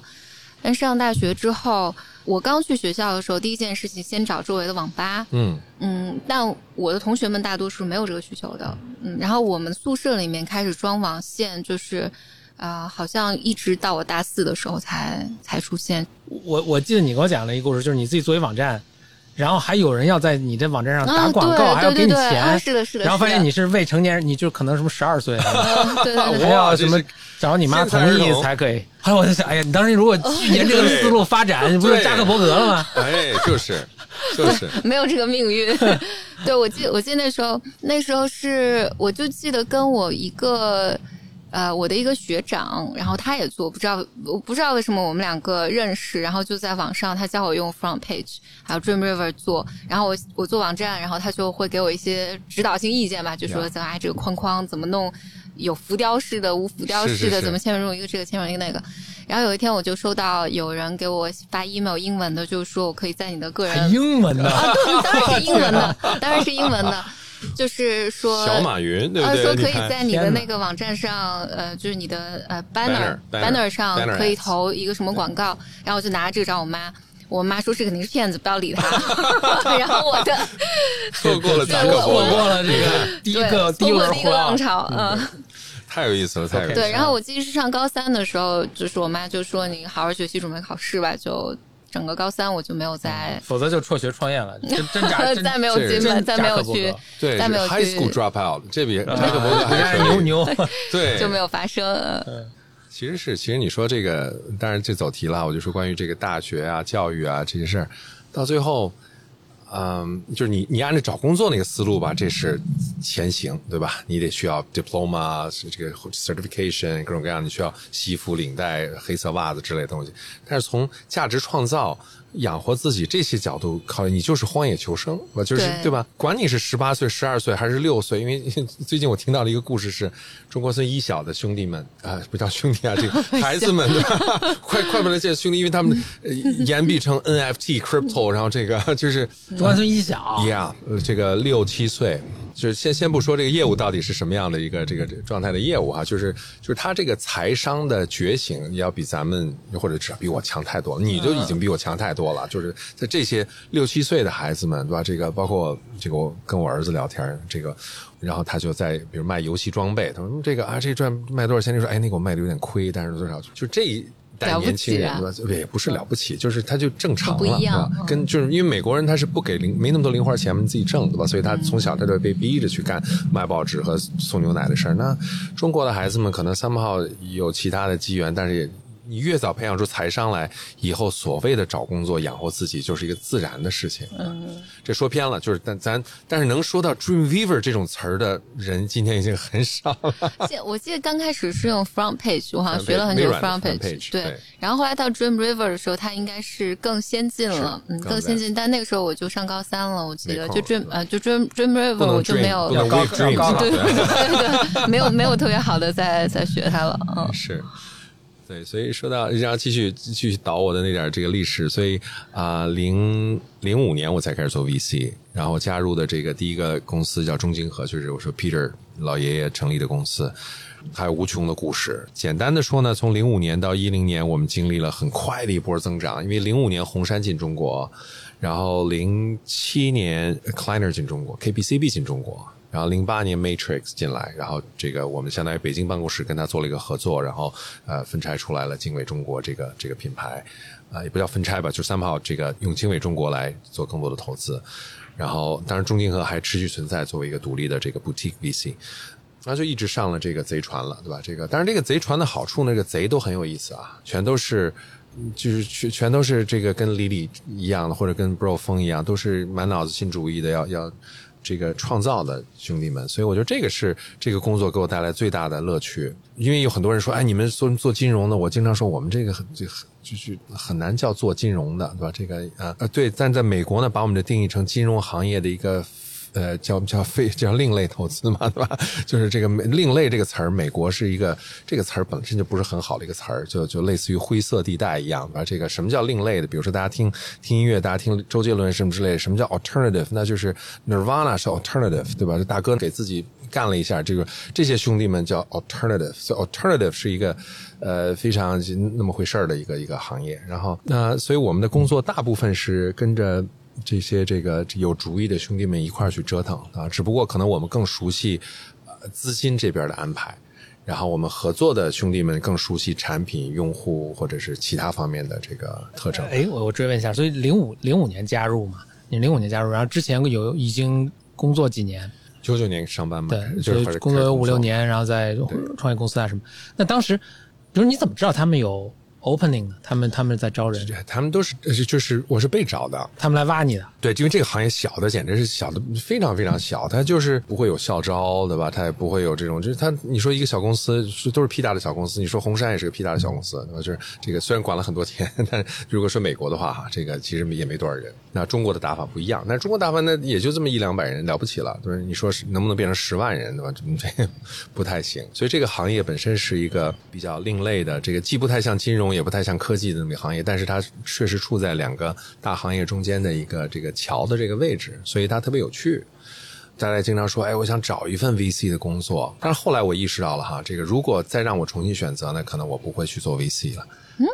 [SPEAKER 3] 但上大学之后，我刚去学校的时候，第一件事情先找周围的网吧。嗯嗯，但我的同学们大多数没有这个需求的。嗯，然后我们宿舍里面开始装网线，就是啊，好像一直到我大四的时候才才出现。
[SPEAKER 2] 我我记得你给我讲了一个故事，就是你自己做一网站。然后还有人要在你这网站上打广告，还要给你钱，
[SPEAKER 3] 是的，是的。
[SPEAKER 2] 然后发现你是未成年人，你就可能什么十二岁，
[SPEAKER 3] 对对
[SPEAKER 2] 还要什么找你妈同意才可以。后来我就想，哎呀，你当时如果沿这个思路发展，你不是扎克伯格了吗？<laughs>
[SPEAKER 4] 哎，就是，就是 <laughs>
[SPEAKER 3] 没有这个命运。<laughs> 对，我记，我记得那时候，那时候是，我就记得跟我一个。呃，我的一个学长，然后他也做，不知道我不知道为什么我们两个认识，然后就在网上，他教我用 Front Page，还有 DreamRiver 做，然后我我做网站，然后他就会给我一些指导性意见吧，就说怎么哎这个框框怎么弄，有浮雕式的，无浮雕式的，怎么嵌入一个这个嵌入一个那个，然后有一天我就收到有人给我发 email 英文的，就是说我可以在你的个人
[SPEAKER 2] 英文的
[SPEAKER 3] 啊，对，当然是英文的，<laughs> 当然是英文的。就是说，
[SPEAKER 4] 小马云对不对？
[SPEAKER 3] 说可以在你的那个网站上，呃，就是你的呃 banner banner 上可以投一个什么广告，然后我就拿着这个找我妈，我妈说这肯定是骗子，不要理他。<laughs> 然后我的
[SPEAKER 4] 错过了，<laughs>
[SPEAKER 2] 错过了这个第一个第
[SPEAKER 3] 一个浪潮，嗯，
[SPEAKER 4] 太有意思了，太有意思。
[SPEAKER 3] 对，然后我记得是上高三的时候，就是我妈就说你好好学习，准备考试吧，就。整个高三我就没有再，
[SPEAKER 2] 否则就辍学创业了，真真假，<laughs>
[SPEAKER 3] 再没有机会，<laughs> 再没有去，
[SPEAKER 4] 对，
[SPEAKER 3] 再没有
[SPEAKER 4] high school drop out，这比扎 <laughs> 克伯格还
[SPEAKER 2] 牛牛，
[SPEAKER 4] 对，
[SPEAKER 3] 就没有发生。
[SPEAKER 4] 其实是，其实你说这个，当然这走题了，我就说关于这个大学啊、教育啊这些事儿，到最后，嗯，就是你你按照找工作那个思路吧，这是前行，对吧？你得需要 diploma 这个 certification 各种各样，你需要西服、领带、黑色袜子之类的东西。但是从价值创造、养活自己这些角度考虑，你就是荒野求生，我就是
[SPEAKER 3] 对
[SPEAKER 4] 对吧？管你是十八岁、十二岁还是六岁，因为 <laughs> 最近我听到了一个故事是，中国村一小的兄弟们啊、不叫兄弟啊，这个 <laughs> 孩子们对吧？<laughs> 快快不能见兄弟，因为他们呃言必称 NFT crypto，然后这个就是
[SPEAKER 2] 中关村一小
[SPEAKER 4] ，Yeah，呃这个六七岁，就是先先不说这个业务到底是什么样的一个这个状态的业务哈、就是就是他这个财商的觉醒要比咱们或者至少比我强太多了，你就已经比我强太多了。就是在这些六七岁的孩子们，对吧？这个包括这个我跟我儿子聊天，这个。然后他就在比如卖游戏装备，他说嗯这个啊，这赚卖多少钱？就说哎，那个我卖的有点亏，但是多少？就这一代
[SPEAKER 3] 了不
[SPEAKER 4] 年轻人，吧？也不是了不起，就是他就正常了，跟就是因为美国人他是不给零没那么多零花钱自己挣对吧？所以他从小他就被逼着去干卖报纸和送牛奶的事儿。那中国的孩子们可能三号有其他的机缘，但是也。你越早培养出财商来，以后所谓的找工作养活自己就是一个自然的事情。嗯，这说偏了，就是但咱但是能说到 Dreamweaver 这种词儿的人，今天已经很少了。
[SPEAKER 3] 记我记得刚开始是用 front page，我好像学了很久 front
[SPEAKER 4] page，
[SPEAKER 3] 对
[SPEAKER 4] 对。
[SPEAKER 3] 然后后来到 Dream River 的时候，它应该是更先进了，嗯，
[SPEAKER 4] 更
[SPEAKER 3] 更先进。但那个时候我就上高三了，我记得就 Dream 呃就 Dream Dream
[SPEAKER 4] 不
[SPEAKER 3] River 我就没有对
[SPEAKER 4] 对
[SPEAKER 3] 对对，<laughs> 没有没有特别好的在在学它了，嗯。
[SPEAKER 4] 是，对，所以说到然后继续继续倒我的那点这个历史，所以啊，零零五年我才开始做 VC，然后加入的这个第一个公司叫中金河，就是我说 Peter 老爷爷成立的公司。还有无穷的故事。简单的说呢，从零五年到一零年，我们经历了很快的一波增长，因为零五年红杉进中国，然后零七年 Kleiner 进中国，KPCB 进中国，然后零八年 Matrix 进来，然后这个我们相当于北京办公室跟他做了一个合作，然后呃分拆出来了经纬中国这个这个品牌，啊、也不叫分拆吧，就三炮这个用经纬中国来做更多的投资，然后当然中金河还持续存在作为一个独立的这个 boutique VC。然后就一直上了这个贼船了，对吧？这个当然，这个贼船的好处，那个贼都很有意思啊，全都是，就是全全都是这个跟李李一样的，或者跟 Bro 风一样，都是满脑子新主意的，要要这个创造的兄弟们。所以我觉得这个是这个工作给我带来最大的乐趣。因为有很多人说，哎，你们做做金融的，我经常说我们这个很就很就是很难叫做金融的，对吧？这个呃呃对，但在美国呢，把我们的定义成金融行业的一个。呃，叫叫非叫另类投资嘛，对吧？<laughs> 就是这个“另类”这个词儿，美国是一个这个词儿本身就不是很好的一个词儿，就就类似于灰色地带一样，对吧？这个什么叫另类的？比如说大家听听音乐，大家听周杰伦什么之类的，什么叫 alternative？那就是 Nirvana 是 alternative，对吧？这大哥给自己干了一下，这个这些兄弟们叫 alternative，所以 alternative 是一个呃非常那么回事儿的一个一个行业。然后那所以我们的工作大部分是跟着。这些这个有主意的兄弟们一块儿去折腾啊，只不过可能我们更熟悉呃资金这边的安排，然后我们合作的兄弟们更熟悉产品、用户或者是其他方面的这个特征。
[SPEAKER 2] 哎，我我追问一下，所以零五零五年加入嘛？你零五年加入，然后之前有已经工作几年？
[SPEAKER 4] 九九年上班嘛，
[SPEAKER 2] 对，
[SPEAKER 4] 就是
[SPEAKER 2] 工作有五六年，然后在创业公司啊什么。那当时，比如你怎么知道他们有 opening 呢？他们他们在招人，
[SPEAKER 4] 他们都是呃就是我是被找的，
[SPEAKER 2] 他们来挖你的。
[SPEAKER 4] 对，因为这个行业小的简直是小的非常非常小，它就是不会有校招，对吧？它也不会有这种，就是它你说一个小公司是都是屁大的小公司，你说红杉也是个屁大的小公司，对吧？就是这个虽然管了很多钱，但是如果说美国的话哈，这个其实也没多少人。那中国的打法不一样，但是中国打法那也就这么一两百人了不起了，就是？你说是能不能变成十万人，对吧？这个不太行。所以这个行业本身是一个比较另类的，这个既不太像金融，也不太像科技的那么行业，但是它确实处在两个大行业中间的一个这个桥的这个位置，所以它特别有趣。大家经常说，哎，我想找一份 VC 的工作，但是后来我意识到了哈，这个如果再让我重新选择呢，可能我不会去做 VC 了。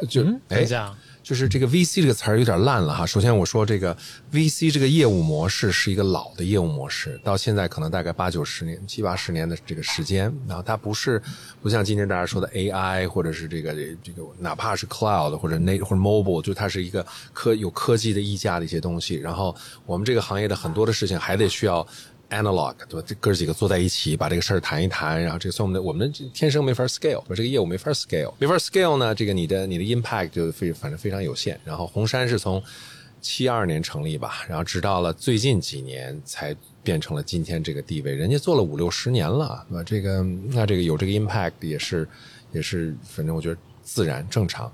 [SPEAKER 4] 就哎
[SPEAKER 2] 等一，下，
[SPEAKER 4] 就是这个 VC 这个词儿有点烂了哈。首先我说这个 VC 这个业务模式是一个老的业务模式，到现在可能大概八九十年、七八十年的这个时间，然后它不是不像今天大家说的 AI 或者是这个这个哪怕是 Cloud 或者那或者 Mobile，就它是一个科有科技的溢价的一些东西。然后我们这个行业的很多的事情还得需要。analog，对吧？这哥几个坐在一起，把这个事儿谈一谈，然后这个算我们的我们天生没法 scale，这个业务没法 scale，没法 scale 呢，这个你的你的 impact 就非反正非常有限。然后红杉是从七二年成立吧，然后直到了最近几年才变成了今天这个地位。人家做了五六十年了，对吧？这个那这个有这个 impact 也是也是，反正我觉得自然正常。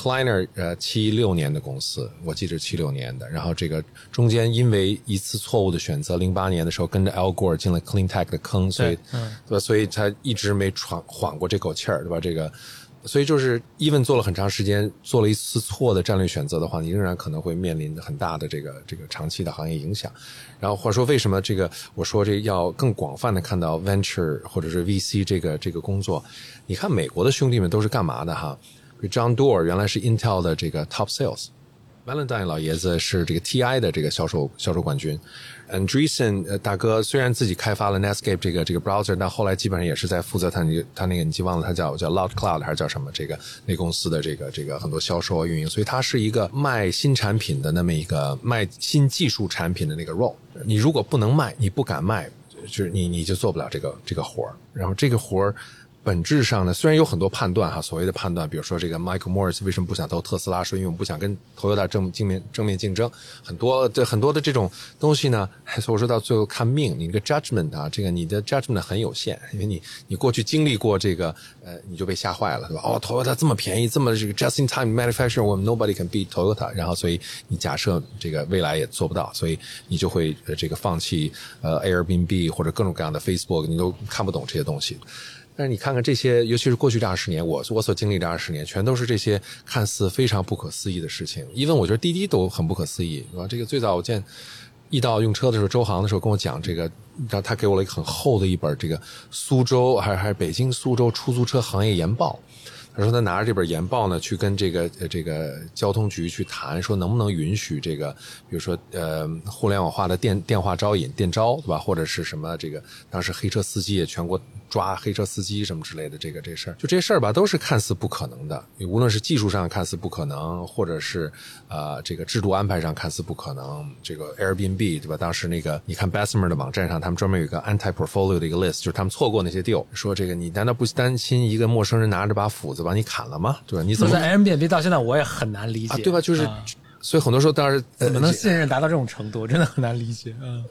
[SPEAKER 4] Kleiner 呃七六年的公司，我记得七六年的，然后这个中间因为一次错误的选择，零八年的时候跟着 Al Gore 进了 Clean Tech 的坑，所以
[SPEAKER 2] 嗯
[SPEAKER 4] 对吧？所以他一直没喘缓过这口气儿，对吧？这个。所以就是，even 做了很长时间，做了一次错的战略选择的话，你仍然可能会面临很大的这个这个长期的行业影响。然后或者说，为什么这个我说这要更广泛的看到 venture 或者是 VC 这个这个工作？你看美国的兄弟们都是干嘛的哈？John doer 原来是 Intel 的这个 Top Sales，Valentine 老爷子是这个 TI 的这个销售销售冠军，Andreessen 大哥虽然自己开发了 Netscape 这个这个 browser，但后来基本上也是在负责他那个他那个你记忘了他叫叫 Loud Cloud 还是叫什么这个那公司的这个这个很多销售运营，所以他是一个卖新产品的那么一个卖新技术产品的那个 role。你如果不能卖，你不敢卖，就是你你就做不了这个这个活儿，然后这个活儿。本质上呢，虽然有很多判断哈，所谓的判断，比如说这个 Michael Morris 为什么不想投特斯拉，说因为我们不想跟 Toyota 正正面正面竞争，很多的很多的这种东西呢，所以我说到最后看命，你这个 judgment 啊，这个你的 judgment 很有限，因为你你过去经历过这个，呃，你就被吓坏了，对吧？哦，Toyota 这么便宜，这么这个 just in time manufacturing，我们 nobody can beat Toyota，然后所以你假设这个未来也做不到，所以你就会这个放弃呃 Airbnb 或者各种各样的 Facebook，你都看不懂这些东西。但是你看看这些，尤其是过去这二十年，我我所经历这二十年，全都是这些看似非常不可思议的事情。因为我觉得滴滴都很不可思议，是吧？这个最早我见易到用车的时候，周航的时候跟我讲这个，然后他给我了一个很厚的一本这个苏州还是还是北京苏州出租车行业研报。他说他拿着这本研报呢，去跟这个这个交通局去谈，说能不能允许这个，比如说呃互联网化的电电话招引电招，对吧？或者是什么这个当时黑车司机也全国抓黑车司机什么之类的这个这事儿，就这些事儿吧，都是看似不可能的。无论是技术上看似不可能，或者是呃这个制度安排上看似不可能。这个 Airbnb 对吧？当时那个你看 Bessemer 的网站上，他们专门有一个 anti portfolio 的一个 list，就是他们错过那些 deal，说这个你难道不担心一个陌生人拿着把斧子把你砍了吗？对吧？你怎么
[SPEAKER 2] 在 Airbnb 到现在我也很难理解，
[SPEAKER 4] 啊？对吧？就是，
[SPEAKER 2] 啊
[SPEAKER 4] 所以很多时候当然
[SPEAKER 2] 怎么能信任达到这种程度，真的很难理解。嗯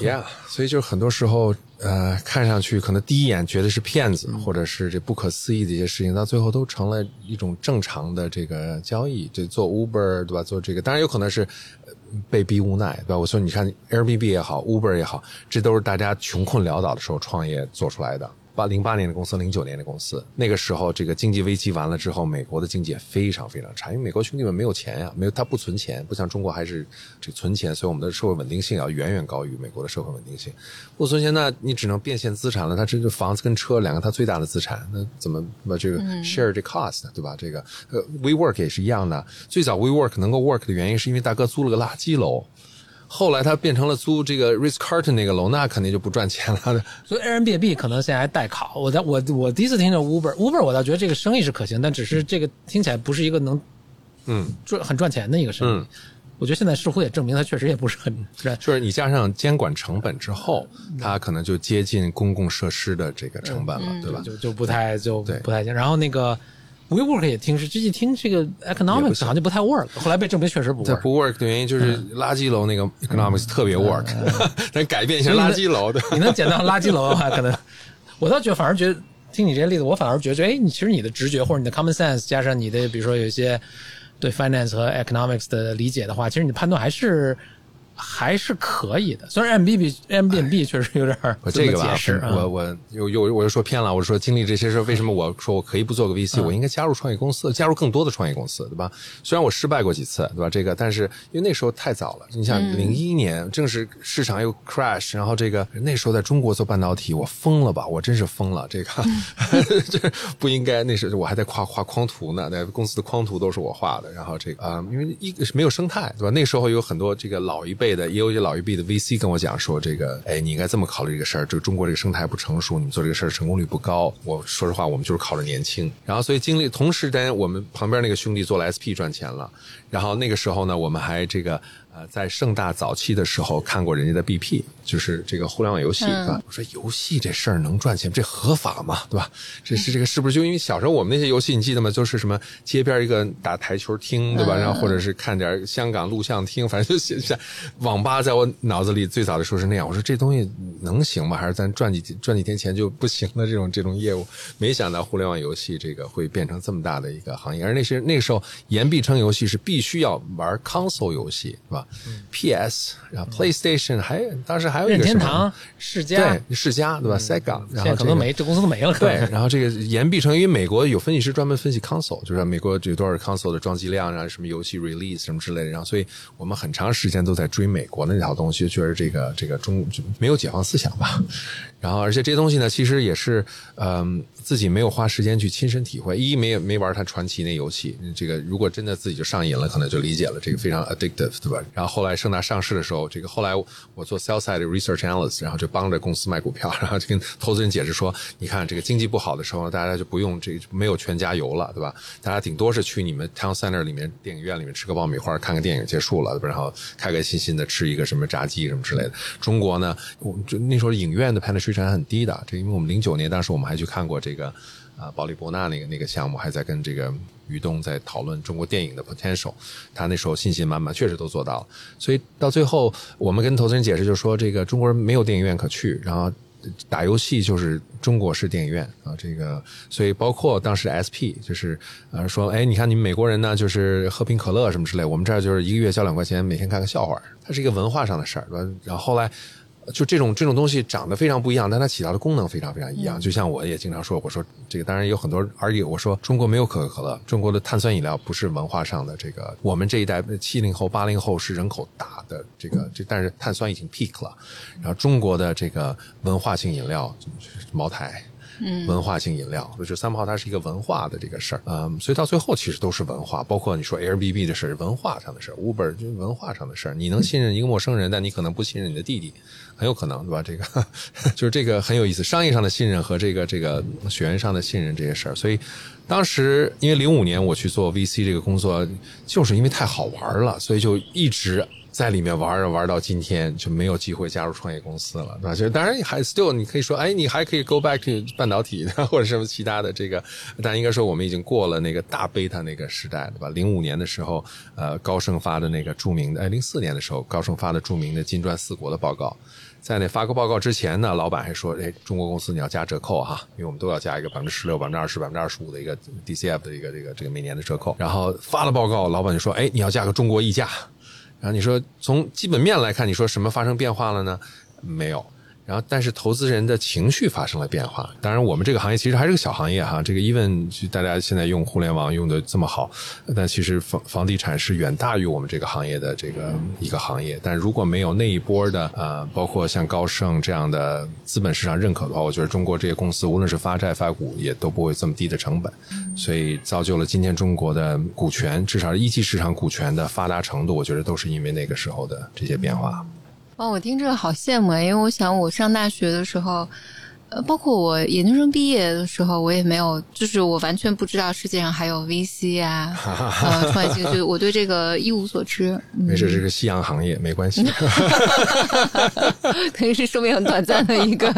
[SPEAKER 4] ，Yeah，所以就是很多时候，呃，看上去可能第一眼觉得是骗子，或者是这不可思议的一些事情，到最后都成了一种正常的这个交易。这做 Uber 对吧？做这个，当然有可能是呃被逼无奈对吧？我说你看 Airbnb 也好，Uber 也好，这都是大家穷困潦倒的时候创业做出来的。八零八年的公司，零九年的公司，那个时候这个经济危机完了之后，美国的经济也非常非常差，因为美国兄弟们没有钱呀，没有他不存钱，不像中国还是这个存钱，所以我们的社会稳定性要远远高于美国的社会稳定性。不存钱，那你只能变现资产了，他这就房子跟车两个他最大的资产，那怎么把这个 share 这 cost 对吧？这个呃 WeWork 也是一样的，最早 WeWork 能够 work 的原因是因为大哥租了个垃圾楼。后来他变成了租这个 Ritz Carlton 那个楼，那肯定就不赚钱了。<laughs>
[SPEAKER 2] 所以 Airbnb 可能现在还待考。我在我我第一次听着 Uber，Uber 我倒觉得这个生意是可行，但只是这个听起来不是一个能
[SPEAKER 4] 嗯，
[SPEAKER 2] 赚很赚钱的一个生意。
[SPEAKER 4] 嗯
[SPEAKER 2] 我觉得现在似乎也证明它确实也不是很赚。<laughs>
[SPEAKER 4] 就是你加上监管成本之后，它可能就接近公共设施的这个成本了，对吧？
[SPEAKER 2] 就就不太就不太行。然后那个 WeWork 也听是，这一听这个 economics 好像就不太 work，后来被证明确实不 work。
[SPEAKER 4] 不 work 的原因就是垃圾楼那个 economics 特别 work，<laughs> 但改变一下垃圾楼的。
[SPEAKER 2] 你能捡到垃圾楼的话，可能 <laughs> 我倒觉得反而觉得听你这些例子，我反而觉得，哎，你其实你的直觉或者你的 common sense 加上你的比如说有一些对 finance 和 economics 的理解的话，其实你的判断还是还是可以的。虽然 M B B M B B 确实有点
[SPEAKER 4] 这个吧我我又又我又说偏了。我说经历这些事，为什么我说我可以不做个 VC？、我应该加入创业公司，加入更多的创业公司，对吧？虽然我失败过几次，对吧？这个，但是因为那时候太早了。你想，零一年正是市场又 crash，然后这个那时候在中国做半导体，我疯了吧？我真是疯了。这个 <laughs> 这不应该。那时候我还在画画框图呢，那公司的框图都是我画的。然后这个啊、因为一个是没有生态，对吧？那时候有很多这个老一辈的，也有一些老一辈的 VC 跟我讲说，这个哎，你应该这么考虑这个事儿。这个中国这个生态不成熟，你们做这个事儿成功率不高。我说实话，我们就是靠着年轻。然后所以经历，同时间我们旁边那个兄弟做了 SP 赚钱了。然后那个时候呢，我们还这个呃，在盛大早期的时候看过人家的 BP，就是这个互联网游戏，
[SPEAKER 3] 嗯
[SPEAKER 4] 对吧？我说游戏这事儿能赚钱，这合法吗？对吧？这是这个是不是就因为小时候我们那些游戏你记得吗？就是什么街边一个打台球厅，对吧？然后或者是看点香港录像厅，反正就写下网吧，在我脑子里最早的时候是那样。我说这东西能行吗？还是咱赚几赚几天钱就不行了？这种这种业务，没想到互联网游戏这个会变成这么大的一个行业，而那些那个时候言必称游戏是必须要玩 console 游戏，是吧、p s 然后 PlayStation，还当时还有个
[SPEAKER 2] 天堂、世嘉，
[SPEAKER 4] 对世嘉对吧？Sega，然
[SPEAKER 2] 现在
[SPEAKER 4] 后
[SPEAKER 2] 可能没，这公司都没了。
[SPEAKER 4] 对，然后这个言必称，因为美国有分析师专门分析 console，就是美国有多少 console 的装机量啊，什么游戏 release 什么之类的，然后所以我们很长时间都在追美国的那套东西，觉得这个这个中就没有解放思想吧。<laughs> 然后而且这些东西呢，其实也是嗯、自己没有花时间去亲身体会，一没没玩它传奇那游戏，这个如果真的自己就上瘾了，可能就理解了这个非常 addictive，对吧？然后后来盛大上市的时候，这个后来我做 sell side research analyst，然后就帮着公司卖股票，<laughs> 然后就跟投资人解释说，你看这个经济不好的时候，大家就不用这没有全家油了，对吧？大家顶多是去你们 town center 里面电影院里面吃个爆米花，看个电影结束了，然后开开心心的吃一个什么炸鸡什么之类的。中国呢，我就那时候影院的 penetration 还很低的，这因为我们零九年当时我们还去看过这个。啊，保利博纳那个那个项目还在跟这个于东在讨论中国电影的 potential，他那时候信心满满，确实都做到了。所以到最后，我们跟投资人解释，就是说这个中国人没有电影院可去，然后打游戏就是中国式电影院啊，这个所以包括当时 SP 就是呃说，哎，你看你们美国人呢，就是喝瓶可乐什么之类，我们这儿就是一个月交两块钱，每天看个笑话，它是一个文化上的事儿，然后后来。就这种这种东西长得非常不一样，但它起到的功能非常非常一样。就像我也经常说，我说这个当然有很多 argue，我说中国没有可口可乐，中国的碳酸饮料不是文化上的这个，我们这一代七零后、八零后是人口大的这个这，但是碳酸已经 peak 了。然后中国的这个文化性饮料，茅台。嗯，文化性饮料，就三炮它是一个文化的这个事儿，嗯，所以到最后其实都是文化，包括你说 Airbnb 的事儿，文化上的事儿，Uber 就是文化上的事儿。你能信任一个陌生人，但你可能不信任你的弟弟，很有可能，对吧？这个 <laughs> 就是这个很有意思，商业上的信任和这个这个血缘上的信任这些事儿。所以当时因为零五年我去做 VC 这个工作，就是因为太好玩了，所以就一直。在里面玩着玩到今天就没有机会加入创业公司了，对吧？就当然还 still 你可以说，哎，你还可以 go back to 半导体或者什么其他的这个，但应该说我们已经过了那个大贝塔那个时代，对吧？零五年的时候，呃，高盛发的那个著名的，哎，零四年的时候，高盛发的著名的金砖四国的报告，在那发个报告之前呢，老板还说，哎，中国公司你要加折扣哈，因为我们都要加一个百分之十六、百分之二十、百分之二十五的一个 DCF 的一个这个这个每年的折扣。然后发了报告，老板就说，哎，你要加个中国溢价。然后你说从基本面来看，你说什么发生变化了呢？没有。然后，但是投资人的情绪发生了变化。当然，我们这个行业其实还是个小行业哈。这个 even 大家现在用互联网用的这么好，但其实房房地产是远大于我们这个行业的这个一个行业。但如果没有那一波的呃，包括像高盛这样的资本市场认可的话，我觉得中国这些公司无论是发债发股，也都不会这么低的成本。所以造就了今天中国的股权，至少是一级市场股权的发达程度，我觉得都是因为那个时候的这些变化。
[SPEAKER 3] 哦，我听这个好羡慕，因为我想我上大学的时候，呃，包括我研究生毕业的时候，我也没有，就是我完全不知道世界上还有 VC 啊，呃，创业型，就我对这个一无所知。嗯
[SPEAKER 4] 没事，这是夕阳行业，没关系。
[SPEAKER 3] 可以是寿命很短暂的一个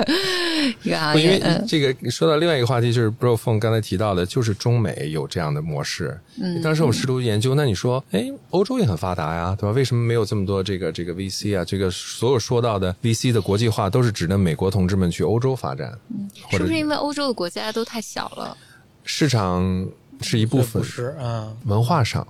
[SPEAKER 3] 一个行
[SPEAKER 4] 业因为这个说到另外一个话题，就是 Bro Phone 刚才提到的，就是中美有这样的模式。嗯，当时我试图研究，那你说，哎，欧洲也很发达呀，对吧？为什么没有这么多这个这个 VC 啊？这个所有说到的 VC 的国际化，都是指的美国同志们去欧洲发展，
[SPEAKER 3] 是不是因为欧洲的国家都太小了？
[SPEAKER 4] 市场是一部分，
[SPEAKER 2] 是啊，
[SPEAKER 4] 文化上，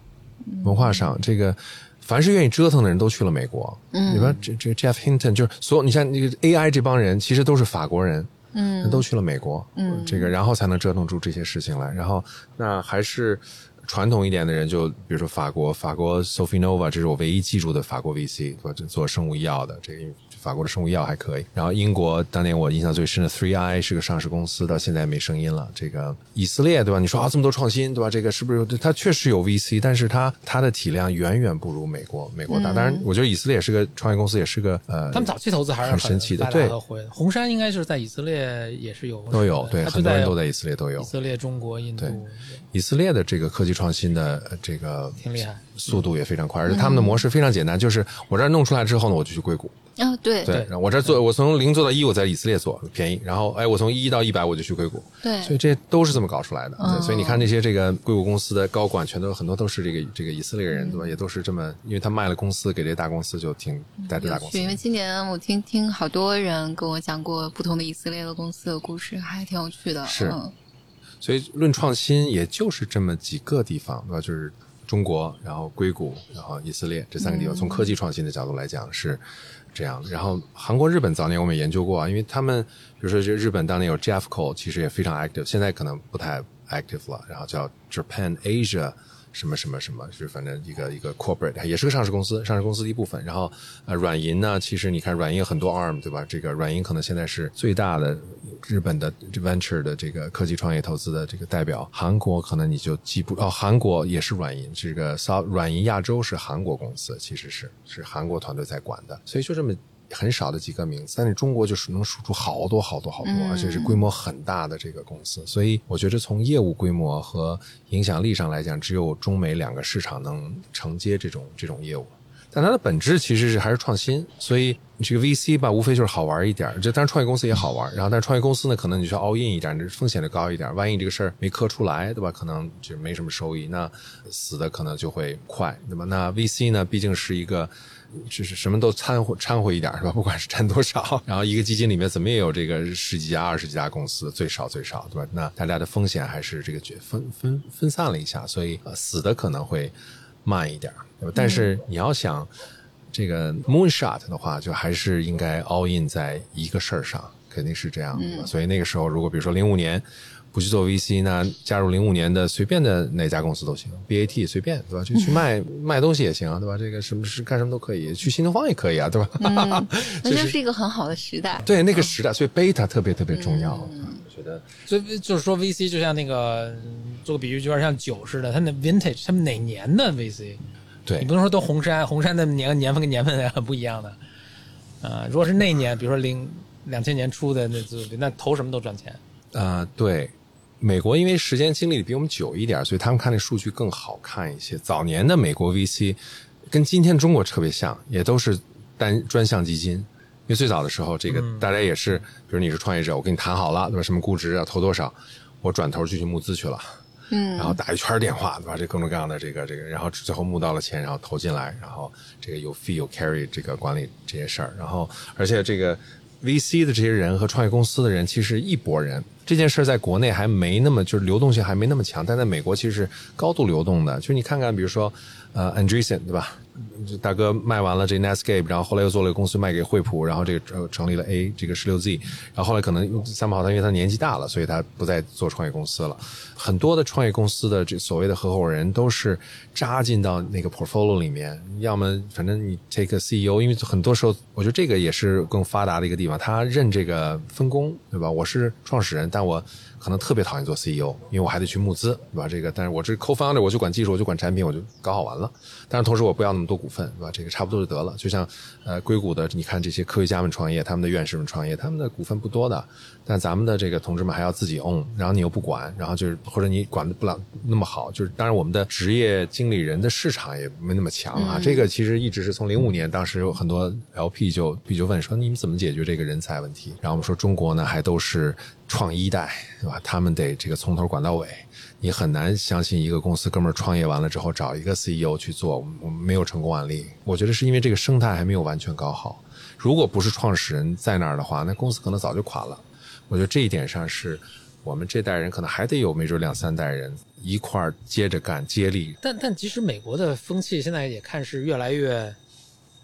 [SPEAKER 4] 文化上这个。凡是愿意折腾的人都去了美国，嗯，你说这这 Jeff Hinton 就是所有，你像那个 AI 这帮人，其实都是法国人，嗯，都去了美国，嗯，这个然后才能折腾出这些事情来。然后那还是传统一点的人，就比如说法国，法国 Sophie Nova，这是我唯一记住的法国 VC，做做生物医药的，这个法国的生物医药还可以。然后英国当年我印象最深的 Three I 是个上市公司，到现在没声音了。这个以色列对吧？你说啊这么多创新对吧？这个是不是它确实有 VC，但是它它的体量远远不如美国美国大。当然，我觉得以色列也是个创业公司，也是个呃，
[SPEAKER 2] 他们早期投资还是
[SPEAKER 4] 很神奇的对。
[SPEAKER 2] 红杉应该是在以色列也是有
[SPEAKER 4] 都有对，很多人都在以色列都有
[SPEAKER 2] 以。色列、中国、印度。
[SPEAKER 4] 以色列的这个科技创创新的呃这个
[SPEAKER 2] 挺厉害。
[SPEAKER 4] 速度也非常快，而且他们的模式非常简单，就是我这儿弄出来之后呢，我就去硅谷。
[SPEAKER 3] 啊，对
[SPEAKER 4] 对，然后我这儿做，我从零做到一，我在以色列做便宜，然后哎，我从一到一百我就去硅谷，
[SPEAKER 3] 对
[SPEAKER 4] 所以这都是这么搞出来的。
[SPEAKER 3] 哦
[SPEAKER 4] 对所以你看那些这个硅谷公司的高管，全都很多都是这个这个以色列人，对吧？也都是这么，因为他卖了公司给这些大公司，就挺带着大公司，
[SPEAKER 3] 因。为今年我听听好多人跟我讲过不同的以色列的公司的故事，还挺有趣的。
[SPEAKER 4] 是
[SPEAKER 3] 嗯
[SPEAKER 4] 所以论创新，也就是这么几个地方，对吧？就是中国，然后硅谷，然后以色列这三个地方，从科技创新的角度来讲是这样。然后韩国、日本早年我们也研究过啊，因为他们比如说这日本当年有 Jeffco，其实也非常 active，现在可能不太 active 了。然后叫 Japan Asia。什么什么什么，就是反正一个一个 corporate，也是个上市公司，上市公司的一部分。然后呃，软银呢，其实你看软银有很多 arm，对吧？这个软银可能现在是最大的日本的 venture 的这个科技创业投资的这个代表。韩国可能你就记不哦，韩国也是软银，这个 s 软银亚洲是韩国公司，其实是是韩国团队在管的，所以就这么。很少的几个名字，但是中国就是能数出好多好多好多，而且是规模很大的这个公司，所以我觉得从业务规模和影响力上来讲，只有中美两个市场能承接这种这种业务。但它的本质其实是还是创新，所以你这个 VC 吧，无非就是好玩一点。就当然创业公司也好玩，然后但是创业公司呢，可能你需要 all in 一点，这风险就高一点。万一这个事儿没磕出来，对吧？可能就没什么收益，那死的可能就会快，对吧？那 VC 呢，毕竟是一个。就是什么都掺和掺和一点是吧？<laughs> 不管是占多少，<laughs> 然后一个基金里面怎么也有这个十几家、二十几家公司，最少最少，对吧？那大家的风险还是这个分分分散了一下，所以、呃、死的可能会慢一点，对吧？但是你要想这个 moonshot 的话，就还是应该 all in 在一个事儿上，肯定是这样的。所以那个时候，如果比如说零五年。不去做 VC，那加入零五年的随便的哪家公司都行，BAT 随便对吧？就去卖、卖东西也行，对吧？这个什么是干什么都可以，去新东方也可以啊，对吧？
[SPEAKER 3] 嗯，<laughs> 那就是一个很好的时代。
[SPEAKER 4] 对那个时代，所以 beta 特别特别重要。
[SPEAKER 3] 嗯、
[SPEAKER 4] 我觉得，
[SPEAKER 2] 所以就是说 VC 就像那个做个比喻，就有点像酒似的，它那 vintage，他们哪年的 VC？
[SPEAKER 4] 对
[SPEAKER 2] 你不能说都红杉，红杉的年年份跟年份很不一样的。啊、呃，如果是那年，比如说零两千年初的那那投什么都赚钱。
[SPEAKER 4] 啊、呃，对。美国因为时间经历的比我们久一点，所以他们看那数据更好看一些。早年的美国 VC 跟今天中国特别像，也都是单专项基金。因为最早的时候，这个大家也是，比如你是创业者，我跟你谈好了，对吧？什么估值啊投多少，我转头就去募资去了，
[SPEAKER 3] 嗯，
[SPEAKER 4] 然后打一圈电话，对吧？这各种各样的这个这个，然后最后募到了钱，然后投进来，然后这个有 fee 有 carry 这个管理这些事儿，然后而且这个 VC 的这些人和创业公司的人其实一拨人。这件事在国内还没那么就是流动性还没那么强，但在美国其实是高度流动的。就是你看看，比如说呃 Andreessen 对吧？大哥卖完了这 Netscape，然后后来又做了个公司卖给惠普，然后这个成立了 A 这个十六 Z，然后后来可能三宝他因为他年纪大了，所以他不再做创业公司了。很多的创业公司的这所谓的合伙人都是扎进到那个 portfolio 里面，要么反正你 take a CEO，因为很多时候我觉得这个也是更发达的一个地方，他认这个分工，对吧？我是创始人，但我可能特别讨厌做 CEO，因为我还得去募资，对吧？这个，但是我这 co-founder，我就管技术，我就管产品，我就搞好完了。但是同时我不要那么多股份，对吧？这个差不多就得了。就像呃硅谷的，你看这些科学家们创业，他们的院士们创业，他们的股份不多的，但咱们的这个同志们还要自己 own，然后你又不管，然后就是或者你管的不了那么好，就是当然我们的职业经理人的市场也没那么强啊。
[SPEAKER 3] 嗯、
[SPEAKER 4] 这个其实一直是从零五年，当时有很多 LP 就就问说你们怎么解决这个人才问题？然后我们说中国呢还都是创一代，对吧？他们得这个从头管到尾，你很难相信一个公司哥们儿创业完了之后找一个 CEO 去做，我们没有成功案例。我觉得是因为这个生态还没有完全搞好。如果不是创始人在那儿的话，那公司可能早就垮了。我觉得这一点上是我们这代人可能还得有没准两三代人一块儿接着干接力。
[SPEAKER 2] 但但即使美国的风气现在也看是越来越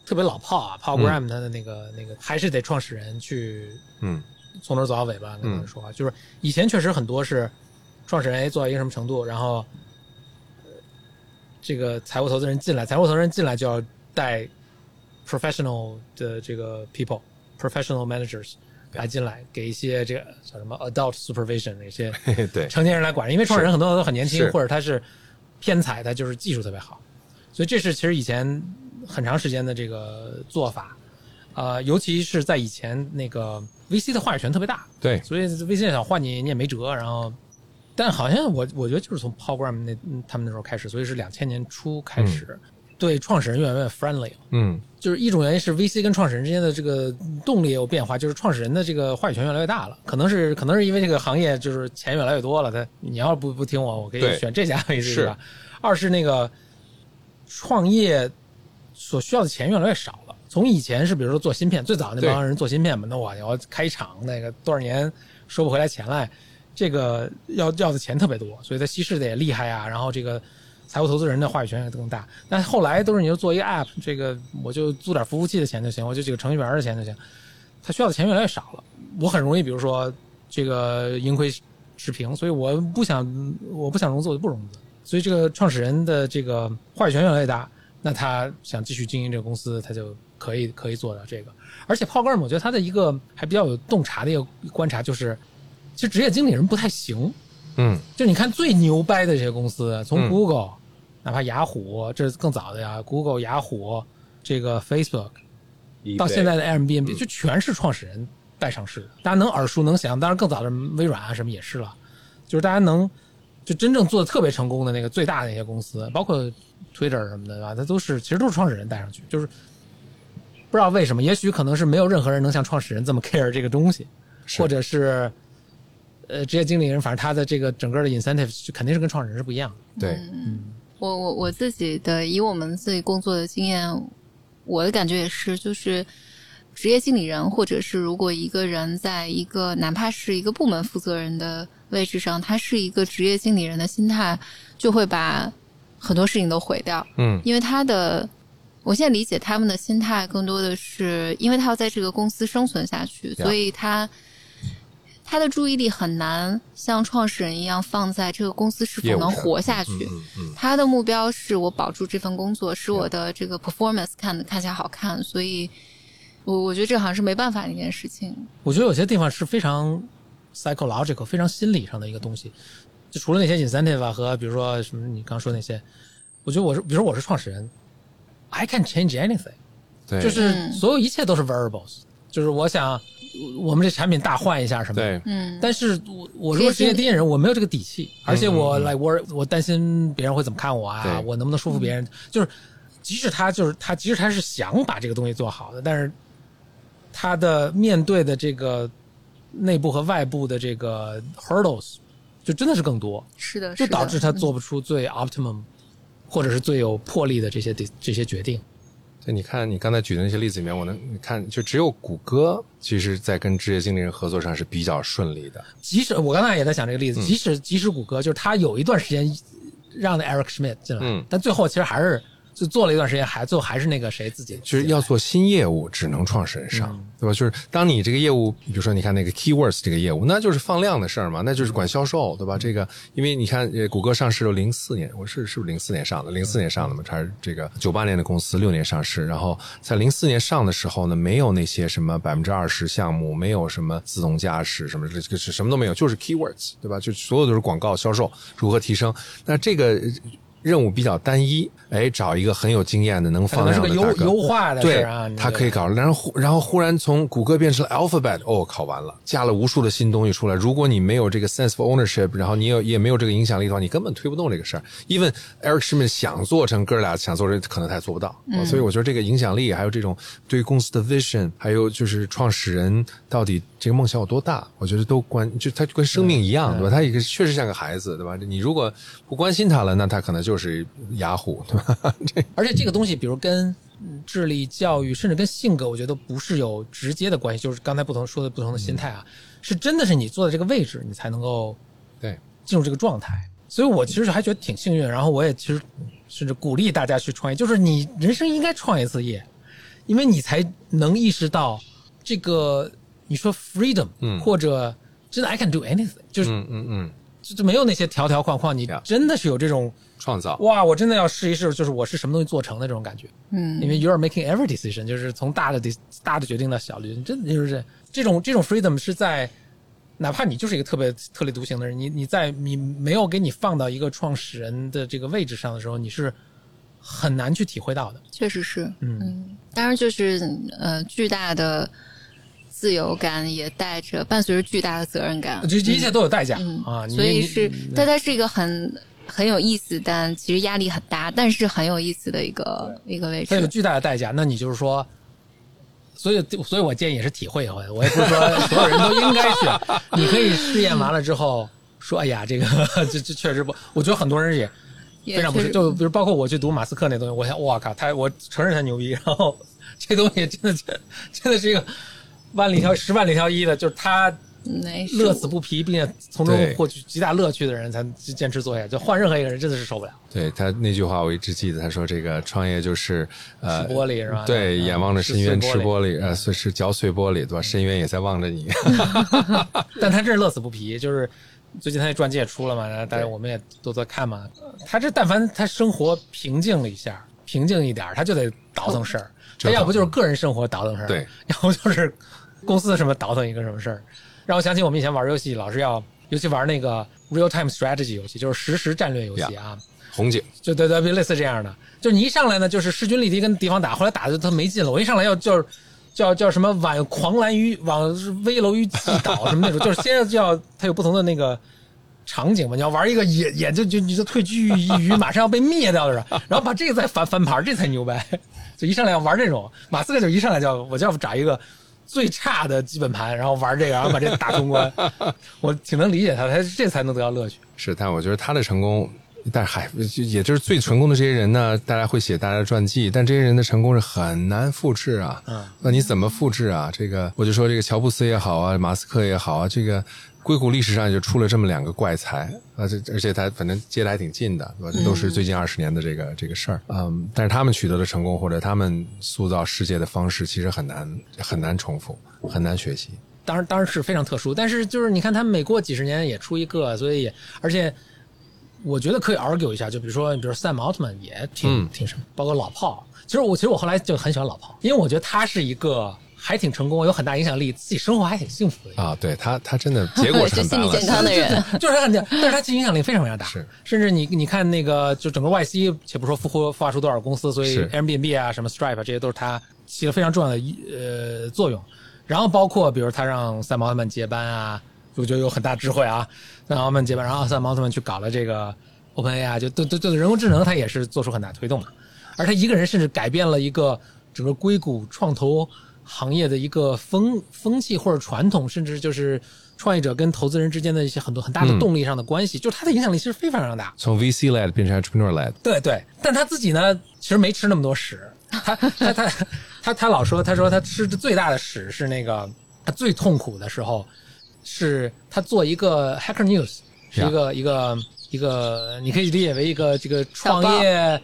[SPEAKER 2] 特别老炮啊，Paul Graham 他的那个、那个还是得创始人去
[SPEAKER 4] 嗯。
[SPEAKER 2] 从头走到尾吧，跟他们说话、嗯、就是以前确实很多是创始人哎做到一个什么程度，然后、呃、这个财务投资人进来，财务投资人进来就要带 professional 的这个 people，professional managers 来进来，给一些这个叫什么 adult supervision 那些 <laughs>
[SPEAKER 4] 对。
[SPEAKER 2] 成年人来管，因为创始人很多都很年轻，或者他是偏才，他就是技术特别好，所以这是其实以前很长时间的这个做法。呃，尤其是在以前那个 VC 的话语权特别大，
[SPEAKER 4] 对，
[SPEAKER 2] 所以 VC 想换你你也没辙，然后但好像我我觉得就是从 Program 那嗯他们那时候开始，所以是两千年初开始，对创始人越来越 friendly 了。
[SPEAKER 4] 嗯
[SPEAKER 2] 就是一种原因是 VC 跟创始人之间的这个动力也有变化，就是创始人的这个话语权越来越大了。可能是可能是因为这个行业就是钱越来越多了，他你要不不听我，我可以选这家 VC
[SPEAKER 4] 是？
[SPEAKER 2] 二是那个创业所需要的钱越来越少了。从以前是比如说做芯片，最早那帮人做芯片嘛，那我要开一厂，那个多少年收不回来钱来，这个要要的钱特别多，所以他稀释的也厉害啊。然后这个财务投资人的话语权也更大。但后来都是你就做一个 app，这个我就租点服务器的钱就行，我就几个程序员的钱就行，他需要的钱越来越少了。我很容易，比如说这个盈亏持平，所以我不想我不想融资，我就不融资。所以这个创始人的这个话语权越来越大，那他想继续经营这个公司，他就可以可以做到这个。而且 Paul Graham 我觉得他的一个还比较有洞察的一个观察就是，其实职业经理人不太行。
[SPEAKER 4] 嗯
[SPEAKER 2] 就你看最牛掰的这些公司，从
[SPEAKER 4] 嗯
[SPEAKER 2] Google，、哪怕雅虎，这是更早的呀，Google、雅虎，这个 Facebook，到现在的 Airbnb，就全是创始人带上市的，大家能耳熟能详。当然，更早的微软啊什么也是了，就是大家能就真正做的特别成功的那个最大的那些公司，包括 Twitter 什么的，对吧？它都是其实都是创始人带上去，就是不知道为什么，也许可能是没有任何人能像创始人这么 care 这个东西，或者是呃职业经理人，反正他的这个整个的 incentive 就肯定是跟创始人是不一样的。
[SPEAKER 4] 对，
[SPEAKER 3] 我我我自己的以我们自己工作的经验，我的感觉也是，就是职业经理人，或者是如果一个人在一个哪怕是一个部门负责人的位置上，他是一个职业经理人的心态，就会把很多事情都毁掉。
[SPEAKER 4] 嗯
[SPEAKER 3] 因为他的，我现在理解他们的心态更多的是，因为他要在这个公司生存下去，所以他他的注意力很难像创始人一样放在这个公司是否能活下去。
[SPEAKER 4] 嗯嗯
[SPEAKER 3] 他的目标是我保住这份工作，使我的这个 performance 看看起来好看，所以我我觉得这好像是没办法的一件事情。
[SPEAKER 2] 我觉得有些地方是非常 psychological、非常心理上的一个东西。就除了那些 incentive 啊和比如说什么你刚说那些，我觉得我是，比如说我是创始人，I can change anything，
[SPEAKER 4] 对，
[SPEAKER 2] 就是
[SPEAKER 3] 嗯。
[SPEAKER 2] 所有一切都是 variables，就是我想我们这产品大换一下什么的。
[SPEAKER 4] 对。
[SPEAKER 3] 嗯，
[SPEAKER 2] 但是我我如果职业电影人，我没有这个底气，而且我来我我担心别人会怎么看我啊，我能不能说服别人？就是即使他就是他，即使他是想把这个东西做好的，但是他的面对的这个内部和外部的这个 hurdles 就真的是更多，
[SPEAKER 3] 是的，
[SPEAKER 2] 就是导致他做不出最 optimum 或者是最有魄力的这些这些决定。
[SPEAKER 4] 对，你看你刚才举的那些例子里面，我能你看，就只有谷歌，其实在跟职业经理人合作上是比较顺利的。
[SPEAKER 2] 即使我刚才也在想这个例子，
[SPEAKER 4] 嗯
[SPEAKER 2] 即使即使谷歌就是他有一段时间让那 Eric Schmidt 进来，
[SPEAKER 4] 嗯
[SPEAKER 2] 但最后其实还是就做了一段时间，还最后还是那个谁自己
[SPEAKER 4] 就是要做新业务，只能创始人上，对吧？就是当你这个业务，比如说你看那个 Keywords 这个业务，那就是放量的事儿嘛，那就是管销售，对吧？这个因为你看，呃，谷歌上市有零四年，我是是不是零四年上的？零四年上的嘛，它是这个九八年的公司，六年上市，然后在零四年上的时候呢，没有那些什么百分之二十项目，没有什么自动驾驶，什么这个是什么都没有，就是 Keywords，对吧？就所有都是广告销售如何提升，那这个。任务比较单一，哎，找一个很有经验的、能放
[SPEAKER 2] 能是个优
[SPEAKER 4] 量的大哥，
[SPEAKER 2] 优化的事
[SPEAKER 4] 对
[SPEAKER 2] 啊，
[SPEAKER 4] 他可以搞，然后忽然后忽然从谷歌变成了 Alphabet，哦，考完了，加了无数的新东西出来。如果你没有这个 sense of ownership，然后你有也没有这个影响力的话，你根本推不动这个事儿。even Eric Schmidt 想做成哥俩想做成，可能他也做不到。所以我觉得这个影响力，还有这种对于公司的 vision，还有就是创始人到底这个梦想有多大，我觉得都关，就他跟生命一样，对吧？他也个确实像个孩子，对吧？你如果不关心他了，那他可能就是雅虎，对吧？<laughs> 这
[SPEAKER 2] 而且这个东西，比如跟嗯智力教育，甚至跟性格，我觉得不是有直接的关系。就是刚才不同说的不同的心态啊，是真的是你坐在这个位置，你才能够
[SPEAKER 4] 对。
[SPEAKER 2] 进入这个状态。所以我其实还觉得挺幸运，然后我也其实甚至鼓励大家去创业，就是你人生应该创一次业，因为你才能意识到这个你说 freedom，
[SPEAKER 4] 嗯
[SPEAKER 2] 或者真的 I can do anything，就是
[SPEAKER 4] 嗯嗯嗯，
[SPEAKER 2] 就就没有那些条条框框，你真的是有这种
[SPEAKER 4] 创造。
[SPEAKER 2] 哇，我真的要试一试，就是我是什么东西做成的这种感觉。
[SPEAKER 3] 嗯
[SPEAKER 2] 因为 you are making every decision，就是从大的大的决定到小的决定，真的就是这种这种 freedom 是在，哪怕你就是一个特别特立独行的人，你你在你没有给你放到一个创始人的这个位置上的时候，你是很难去体会到的。
[SPEAKER 3] 确实是，
[SPEAKER 2] 嗯
[SPEAKER 3] 嗯，当然就是呃巨大的自由感，也带着伴随着巨大的责任感。
[SPEAKER 2] 就一切都有代价、
[SPEAKER 3] 嗯
[SPEAKER 2] 啊，
[SPEAKER 3] 所以是，但它是一个很很有意思，但其实压力很大，但是很有意思的一个一个位置。
[SPEAKER 2] 它有巨大的代价。那你就是说，所以所以我建议也是体会一回，我也不是说 <laughs> 所有人都应该去，你可以试验完了之后说，哎呀，这个这这确实不，我觉得很多人也
[SPEAKER 3] 也
[SPEAKER 2] 非常不是，就比如包括我去读马斯克那东西，我想，哇靠，他我承认他牛逼，然后这东西真的真的是一个万里挑十万里挑一的，就是他乐此不疲，并且从中获取极大乐趣的人才坚持做下去。就换任何一个人，真的是受不了。
[SPEAKER 4] 对他那句话我一直记得，他说这个创业就是呃
[SPEAKER 2] 吃玻璃是吧
[SPEAKER 4] 对，
[SPEAKER 2] 嗯
[SPEAKER 4] 眼望着深渊
[SPEAKER 2] 吃玻璃
[SPEAKER 4] 呃，是是嚼碎玻璃，对吧？深渊也在望着你。<laughs>
[SPEAKER 2] 但他真是乐此不疲，就是最近他那传记也出了嘛，然后大家我们也都在看嘛。他这但凡他生活平静了一下，平静一点，他就得倒腾事儿。他要不就是个人生活倒腾事儿，
[SPEAKER 4] 对，<laughs>
[SPEAKER 2] 要不就是公司什么倒腾一个什么事儿，让我想起我们以前玩游戏，老是要，尤其玩那个 real time strategy 游戏，就是实时战略游戏啊。
[SPEAKER 4] 红警
[SPEAKER 2] 就对对，类似这样的，就你一上来呢，就是势均力敌跟敌方打，后来打的他没劲了。我一上来要叫叫叫什么挽狂澜于往危楼于既倒什么那种，就是先要它有不同的那个场景嘛，你要玩一个也也就就你就退居一隅马上要被灭掉的人，然后把这个再翻翻盘，这才牛掰。就一上来要玩这种，马斯克就一上来就要我就要找一个最差的基本盘，然后玩这个，然后把这个打通关。<laughs> 我挺能理解他，他这才能得到乐趣。
[SPEAKER 4] 是，但我觉得他的成功，但是还也就是最成功的这些人呢，大家会写大家的传记，但这些人的成功是很难复制啊。
[SPEAKER 2] 嗯，
[SPEAKER 4] 那你怎么复制啊？这个我就说这个乔布斯也好啊，马斯克也好啊，这个硅谷历史上就出了这么两个怪才而且而且他反正接的还挺近的，对吧？这都是最近二十年的这个、这个事儿，嗯，但是他们取得的成功或者他们塑造世界的方式，其实很难很难重复，很难学习。
[SPEAKER 2] 当然当然是非常特殊，但是就是你看他每过几十年也出一个，所以也而且我觉得可以 argue 一下，就比如说比如说 Sam Altman 也挺、
[SPEAKER 4] 嗯
[SPEAKER 2] 挺什么，包括老炮，其实我其实我后来就很喜欢老炮，因为我觉得他是一个还挺成功，有很大影响力，自己生活还挺幸福的。
[SPEAKER 4] 啊，对他，他真的结果是 <laughs> 很
[SPEAKER 3] 是心理
[SPEAKER 4] balance
[SPEAKER 3] 健康的人，<laughs>
[SPEAKER 2] 就是他很讲，<laughs> 但是他其实影响力非常非常大，
[SPEAKER 4] 是。
[SPEAKER 2] 甚至你你看那个就整个 YC，且不说孵化孵化出多少公司，所以
[SPEAKER 4] 是。
[SPEAKER 2] Airbnb 啊、什么 Stripe 啊这些都是他起了非常重要的一呃作用。然后包括比如他让赛毛特曼接班啊，我觉得有很大智慧啊，赛毛特曼接班，然后赛毛特曼去搞了这个 OpenAI，就对对对人工智能他也是做出很大推动的，而他一个人甚至改变了一个整个硅谷创投行业的一个风风气或者传统，甚至就是创业者跟投资人之间的一些很多很大的
[SPEAKER 4] 嗯
[SPEAKER 2] 动力上的关系，就是他的影响力其实非常非常大。
[SPEAKER 4] 从 VC led 变成 entrepreneur led。
[SPEAKER 2] 对对，但他自己呢，其实没吃那么多屎。他 <laughs> 他他他他老说，他说他吃的最大的屎是那个他最痛苦的时候，是他做一个 Hacker News，是一个一个一个，你可以理解为一个这个创业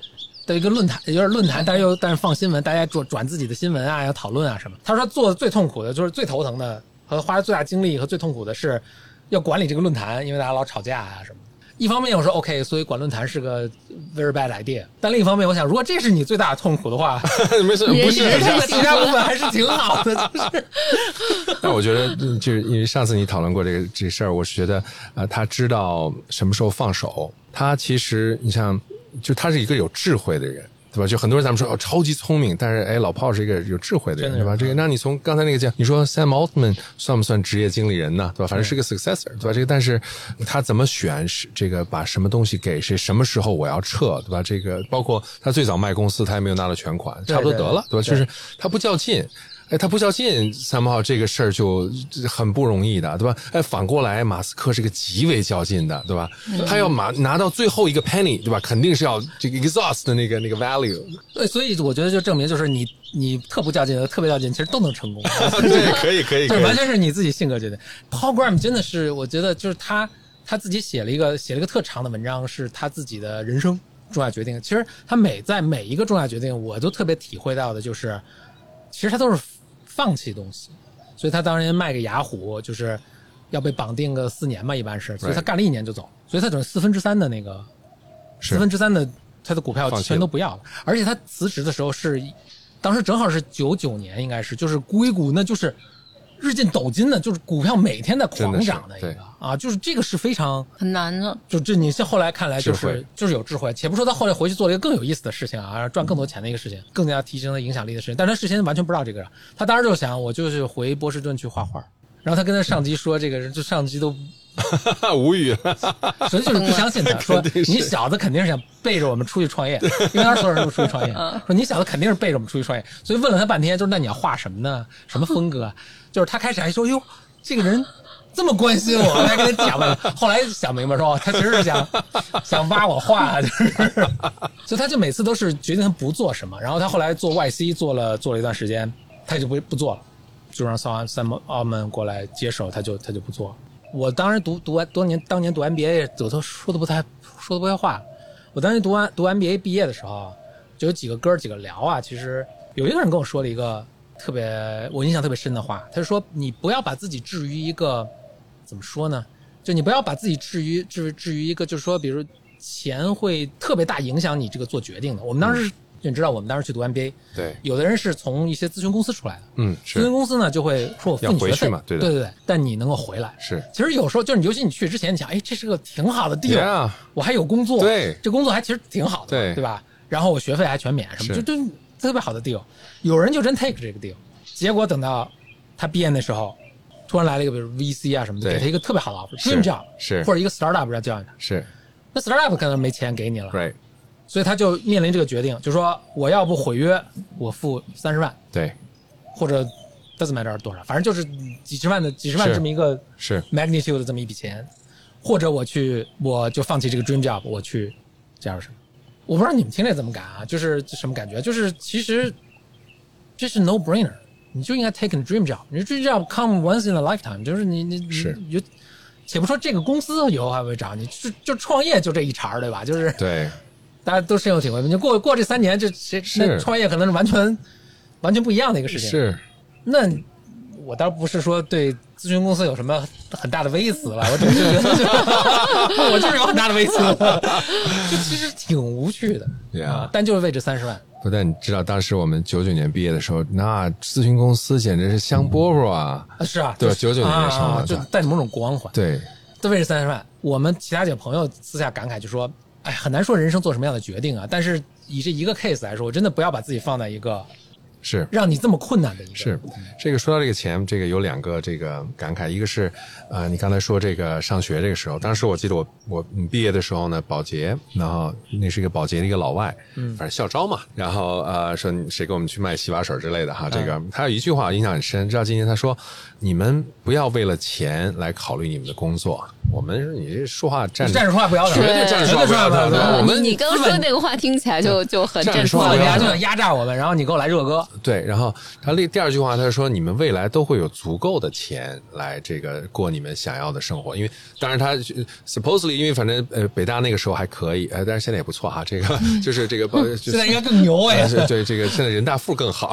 [SPEAKER 2] 的一个论坛，有点论坛，但是又但是放新闻，大家转转自己的新闻啊，要讨论啊什么。他说他做的最痛苦的就是最头疼的和花最大精力和最痛苦的是要管理这个论坛，因为大家老吵架啊什么。一方面我说 OK，所以管论坛是个 very bad idea，但另一方面我想，如果这是你最大的痛苦的话，<laughs>
[SPEAKER 4] 没事，
[SPEAKER 3] 也
[SPEAKER 4] 不是
[SPEAKER 2] 其他部分还是挺好的，就是。<laughs>
[SPEAKER 4] 但我觉得，嗯就是因为上次你讨论过这个这事儿，我是觉得，呃，他知道什么时候放手。他其实，你像，就他是一个有智慧的人，对吧？就很多人咱们说哦，超级聪明，但是哎，老炮是一个有智慧的人，
[SPEAKER 2] 是
[SPEAKER 4] 对吧？这个，那你从刚才那个讲，你说 Sam Altman 算不算职业经理人呢？对吧？反正是个 successor，对吧？这个，但是他怎么选是这个把什么东西给谁，什么时候我要撤，对吧？这个包括他最早卖公司，他也没有拿到全款，差不多得了，对吧？就是他不较劲。哎，他不较劲，三号这个事儿就很不容易的，对吧？哎，反过来，马斯克是个极为较劲的，对吧？他要拿拿到最后一个 penny，对吧？肯定是要这个 exhaust 的那个那个 value。
[SPEAKER 2] 对，所以我觉得就证明，就是你你特不较劲的，特别较劲，其实都能成功。<laughs>
[SPEAKER 4] 对，可以，可以，
[SPEAKER 2] 这完全是你自己性格决定。Paul Graham 真的是，我觉得就是他他自己写了一个写了一个特长的文章，是他自己的人生重大决定。其实他每在每一个重大决定，我都特别体会到的就是，其实他都是放弃东西。所以他当年卖给雅虎，就是要被绑定个四年嘛，一般是，所以他干了一年就走，所以他等于四分之三的那个四分之三的他的股票全都不要了，而且他辞职的时候是，当时正好是九九年，应该是就是硅谷那就是日进斗金的，就是股票每天在狂涨的一个啊，就是这个是非常。
[SPEAKER 3] 很难的。
[SPEAKER 2] 就这，你像后来看来就是就是有智慧，且不说他后来回去做了一个更有意思的事情啊，赚更多钱的一个事情，更加提升了影响力的事情。但他事先完全不知道这个，他当时就想，我就是回波士顿去画画。然后他跟他上级说，这个人就上级都 <laughs>
[SPEAKER 4] 无语了。
[SPEAKER 2] 所以就是不相信他，<laughs> 说你小子肯定是想背着我们出去创业，因为当时所有人都出去创业，<laughs> 说你小子肯定是背着我们出去创业，所以问了他半天，就是那你要画什么呢？什么风格啊？就是他开始还说哟，这个人这么关心我，还跟他讲了，后来想明白说，他其实是想想挖我话，就是，所以他就每次都是决定他不做什么，然后他后来做 YC 做了做了一段时间，他就不不做了，就让桑三澳门过来接手，他就他就不做。我当时读读完多年，当年读 MBA，我都说的不太说的不太话。我当时读完读 MBA 毕业的时候，就有几个哥几个聊啊，其实有一个人跟我说了一个特别我印象特别深的话，他就说你不要把自己置于一个怎么说呢？就你不要把自己置于置置于一个，就是说，比如钱会特别大影响你这个做决定的。我们当时、你知道，我们当时去读 MBA，
[SPEAKER 4] 对，
[SPEAKER 2] 有的人是从一些咨询公司出来的，
[SPEAKER 4] 嗯，
[SPEAKER 2] 咨询公司呢就会说我付学费
[SPEAKER 4] 去嘛对
[SPEAKER 2] 对对对，但你能够回来。
[SPEAKER 4] 是。
[SPEAKER 2] 其实有时候就是你，尤其你去之前，你想，哎，这是个挺好的地方我还有工作，
[SPEAKER 4] 对。
[SPEAKER 2] 这工作还其实挺好的，
[SPEAKER 4] 对。
[SPEAKER 2] 对吧？然后我学费还全免，什么就就特别好的 deal。有人就真 take 这个 deal，结果等到他毕业的时候，突然来了一个比如 VC 啊什么的，给他一个特别好的 offer，dream job，
[SPEAKER 4] 是。
[SPEAKER 2] 或者一个 startup 要叫你。他，
[SPEAKER 4] 是。
[SPEAKER 2] 那 startup 可能没钱给你了
[SPEAKER 4] ，，right，
[SPEAKER 2] 所以他就面临这个决定，就说我要不毁约，我付三十万，
[SPEAKER 4] 对，
[SPEAKER 2] 或者 doesn't matter 多少，反正就是几十万的几十万这么一个
[SPEAKER 4] 是。
[SPEAKER 2] magnitude 的这么一笔钱，或者我去我就放弃这个 dream job，我去加入什么？我不知道你们听着怎么感啊？就是什么感觉？就是其实这是 no brainer，你就应该 take a dream job，你 dream job come once in a lifetime，就是你你你就。且不说这个公司以后还会涨你，就就创业就这一茬儿，对吧？就是
[SPEAKER 4] 对，<laughs>
[SPEAKER 2] 大家都深有体会。你过过这三年，这谁
[SPEAKER 4] 是
[SPEAKER 2] 那创业可能是完全完全不一样的一个事情。
[SPEAKER 4] 是
[SPEAKER 2] 那我倒不是说对咨询公司有什么很大的微词了，我只是觉得就是 <laughs> 我就是有很大的微词，<laughs> 就其实挺无趣的
[SPEAKER 4] Yeah
[SPEAKER 2] 啊，但就是为这三十万，
[SPEAKER 4] 不但你知道，当时我们九九年毕业的时候，那咨询公司简直是香饽饽啊！
[SPEAKER 2] 啊是啊，
[SPEAKER 4] 对
[SPEAKER 2] 就是
[SPEAKER 4] 99年的时候。
[SPEAKER 2] 就带着某种光环，
[SPEAKER 4] 对，
[SPEAKER 2] 都为这三十万。我们其他几个朋友私下感慨就说，哎，很难说人生做什么样的决定啊，但是以这一个 case 来说，我真的不要把自己放在一个
[SPEAKER 4] 是。
[SPEAKER 2] 让你这么困难的一个
[SPEAKER 4] 是，这个说到这个钱，这个有两个这个感慨，一个是，呃，你刚才说这个上学这个时候，当时我记得我我嗯毕业的时候呢，保洁，然后那是一个保洁的一个老外，嗯，反正校招嘛，然后呃说谁给我们去卖洗发水之类的哈，这个他有一句话印象很深，直到今天他说，你们不要为了钱来考虑你们的工作，我们你这说话站着
[SPEAKER 2] 站着说话不腰疼，
[SPEAKER 4] 绝对站着说话不腰疼我们
[SPEAKER 3] 你你刚说那个话听起来就就很
[SPEAKER 4] 站着
[SPEAKER 3] 正
[SPEAKER 2] 说
[SPEAKER 4] 说话不腰疼
[SPEAKER 2] 人家就想压榨我们，然后你给我来热歌，
[SPEAKER 4] 对，然后他第第二句话，他说你们未来都会有足够的钱来这个过你们想要的生活，因为当然他呃 supposedly 因为反正呃北大那个时候还可以，呃但是现在也不错哈，这个 <laughs> 就是这个 <laughs>
[SPEAKER 2] 现在应该更牛哎。
[SPEAKER 4] 对这个现在人大附更好，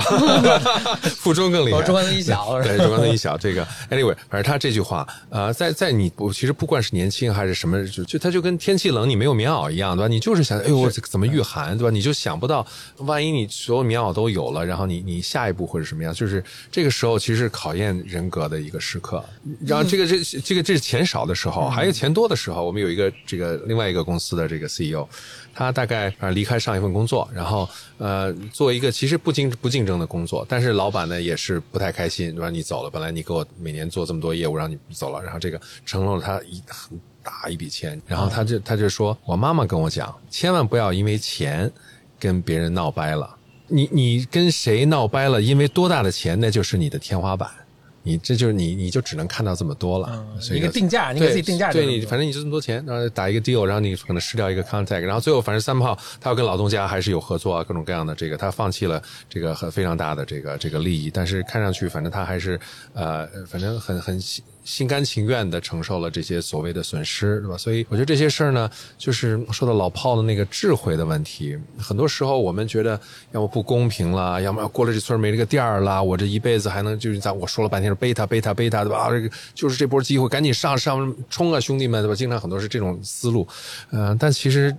[SPEAKER 4] <laughs> 附中更厉害，
[SPEAKER 2] 哦中关村一小
[SPEAKER 4] 对，中关村一小。这个 anyway，反正他这句话，呃，在在你我其实不管是年轻还是什么，就就他就跟天气冷你没有棉袄一样，对吧？你就是想，哎呦，我怎么御寒，对吧？你就想不到，万一你所有棉袄都有了，然后你你下一步会是什么样？就是这个时候其实是考验人格的一个时刻。然后这个这这个这是钱少的时候，还有钱多的时候，我们有一个这个另外一个公司的这个 CEO。他大概呃离开上一份工作，然后呃做一个其实不竞不竞争的工作，但是老板呢也是不太开心，对吧？你走了，本来你给我每年做这么多业务，让你走了，然后这个承诺了他一很大一笔钱，然后他就他就说，我妈妈跟我讲，千万不要因为钱跟别人闹掰了，你你跟谁闹掰了，因为多大的钱，那就是你的天花板。你这就是你，你就只能看到这么多了。
[SPEAKER 2] 嗯
[SPEAKER 4] 所以
[SPEAKER 2] 一个定价你给
[SPEAKER 4] 对
[SPEAKER 2] 自己定价
[SPEAKER 4] 对你反正你就这么多钱，然后打一个 deal，然后你可能失掉一个 contact，然后最后反正三炮他要跟老东家还是有合作啊，各种各样的这个，他放弃了这个很非常大的这个这个利益，但是看上去反正他还是呃，反正很很心甘情愿的承受了这些所谓的损失，对吧？所以我觉得这些事儿呢，就是说到老炮的那个智慧的问题，很多时候我们觉得要么不公平了，要么过了这村没这个店儿了，我这一辈子还能就是在我说了半天是贝塔贝塔贝塔，对吧？这个就是这波机会，赶紧上上冲啊，兄弟们，对吧？经常很多是这种思路，呃，但其实。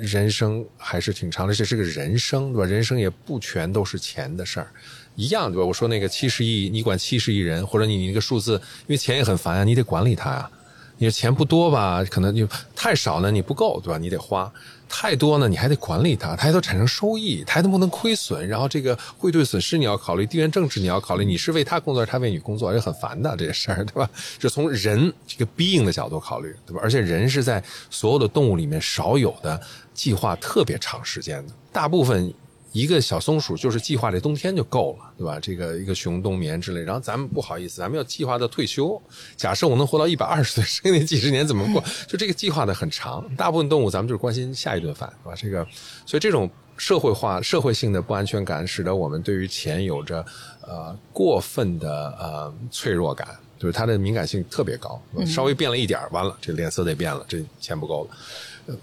[SPEAKER 4] 人生还是挺长的，这是个人生，对吧？人生也不全都是钱的事儿，一样对吧？我说那个七十亿，你管七十亿人，或者你你那个数字，因为钱也很烦啊，你得管理它呀、你的钱不多吧，可能就太少呢，你不够，对吧？你得花太多呢，你还得管理它，它还得产生收益，它还能不能亏损？然后这个汇兑损失你要考虑，地缘政治你要考虑，你是为他工作，他为你工作，这很烦的这些事儿，对吧？就从人这个 being 的角度考虑，对吧？而且人是在所有的动物里面少有的计划特别长时间的，大部分。一个小松鼠就是计划这冬天就够了，对吧？这个一个熊冬眠之类，然后咱们不好意思，咱们要计划到退休。假设我能活到一百二十岁，剩下那几十年怎么过？就这个计划的很长。大部分动物咱们就是关心下一顿饭，对吧？这个，所以这种社会化、社会性的不安全感，使得我们对于钱有着呃过分的呃脆弱感，就是它的敏感性特别高，稍微变了一点儿，完了这脸色得变了，这钱不够了。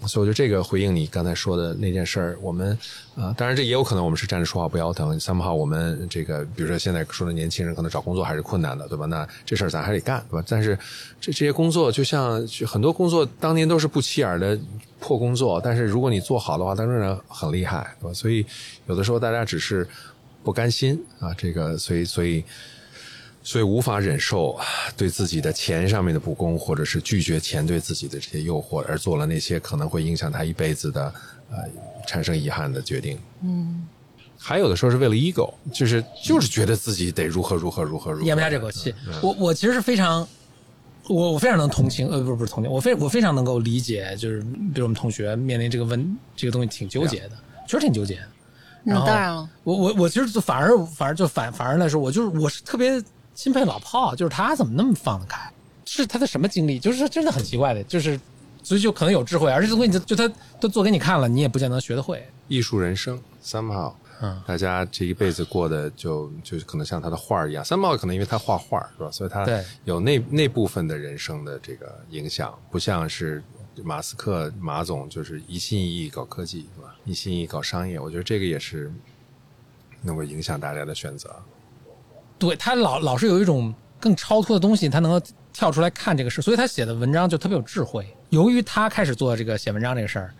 [SPEAKER 4] 所以我觉得这个回应你刚才说的那件事儿，我们啊、当然这也有可能我们是站着说话不腰疼。三号我们这个，比如说现在说的年轻人可能找工作还是困难的，对吧？那这事儿咱还得干，对吧？但是这这些工作就像很多工作当年都是不起眼的破工作，但是如果你做好的话，它仍然很厉害，对吧？所以有的时候大家只是不甘心啊，这个所以。所以无法忍受对自己的钱上面的不公，或者是拒绝钱对自己的这些诱惑，而做了那些可能会影响他一辈子的呃产生遗憾的决定。嗯，还有的时候是为了 ego，就是就是觉得自己得如何如何如何如何，
[SPEAKER 2] 咽不下这口气。我我其实是非常，我我非常能同情，呃，不是不是同情，我非我非常能够理解，就是比如我们同学面临这个问这个东西挺纠结的，确实挺纠结的。然
[SPEAKER 3] 那
[SPEAKER 2] 后
[SPEAKER 3] 当然了，
[SPEAKER 2] 我我我其实就反而反而就反反而来说，我就是我是特别钦佩老炮，就是他怎么那么放得开？是他的什么经历？就是真的很奇怪的，就是所以就可能有智慧，而且这东西就就他都做给你看了，你也不见得学得会。
[SPEAKER 4] 艺术人生，somehow，
[SPEAKER 2] 嗯，
[SPEAKER 4] 大家这一辈子过的就就可能像他的画儿一样，somehow 可能因为他画画是吧，所以他
[SPEAKER 2] 对
[SPEAKER 4] 有那那部分的人生的这个影响，不像是马斯克马总就是一心一意搞科技是吧，一心一意搞商业，我觉得这个也是能够影响大家的选择。
[SPEAKER 2] 对他老老是有一种更超脱的东西，他能够跳出来看这个事，所以他写的文章就特别有智慧。由于他开始做这个写文章这个事儿，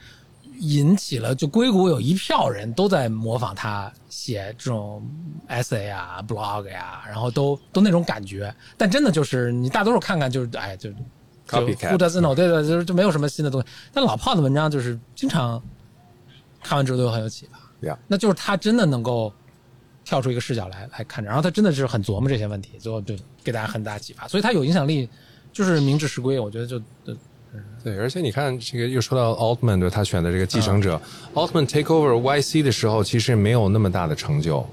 [SPEAKER 2] 引起了就硅谷有一票人都在模仿他写这种 essay 啊、blog 呀、然后都都那种感觉。但真的就是你大多数看看就是哎就。就
[SPEAKER 4] Copycat
[SPEAKER 2] Who doesn't know？对对，就是就没有什么新的东西。但老炮的文章就是经常看完之后都很有启发。
[SPEAKER 4] 呀、
[SPEAKER 2] 那就是他真的能够跳出一个视角来来看着，然后他真的是很琢磨这些问题，最后就给大家很大启发，所以他有影响力，就是明治时归，我觉得就就
[SPEAKER 4] 对，而且你看，这个又说到 Altman 对他选的这个继承者、m a n take over YC 的时候，其实没有那么大的成就，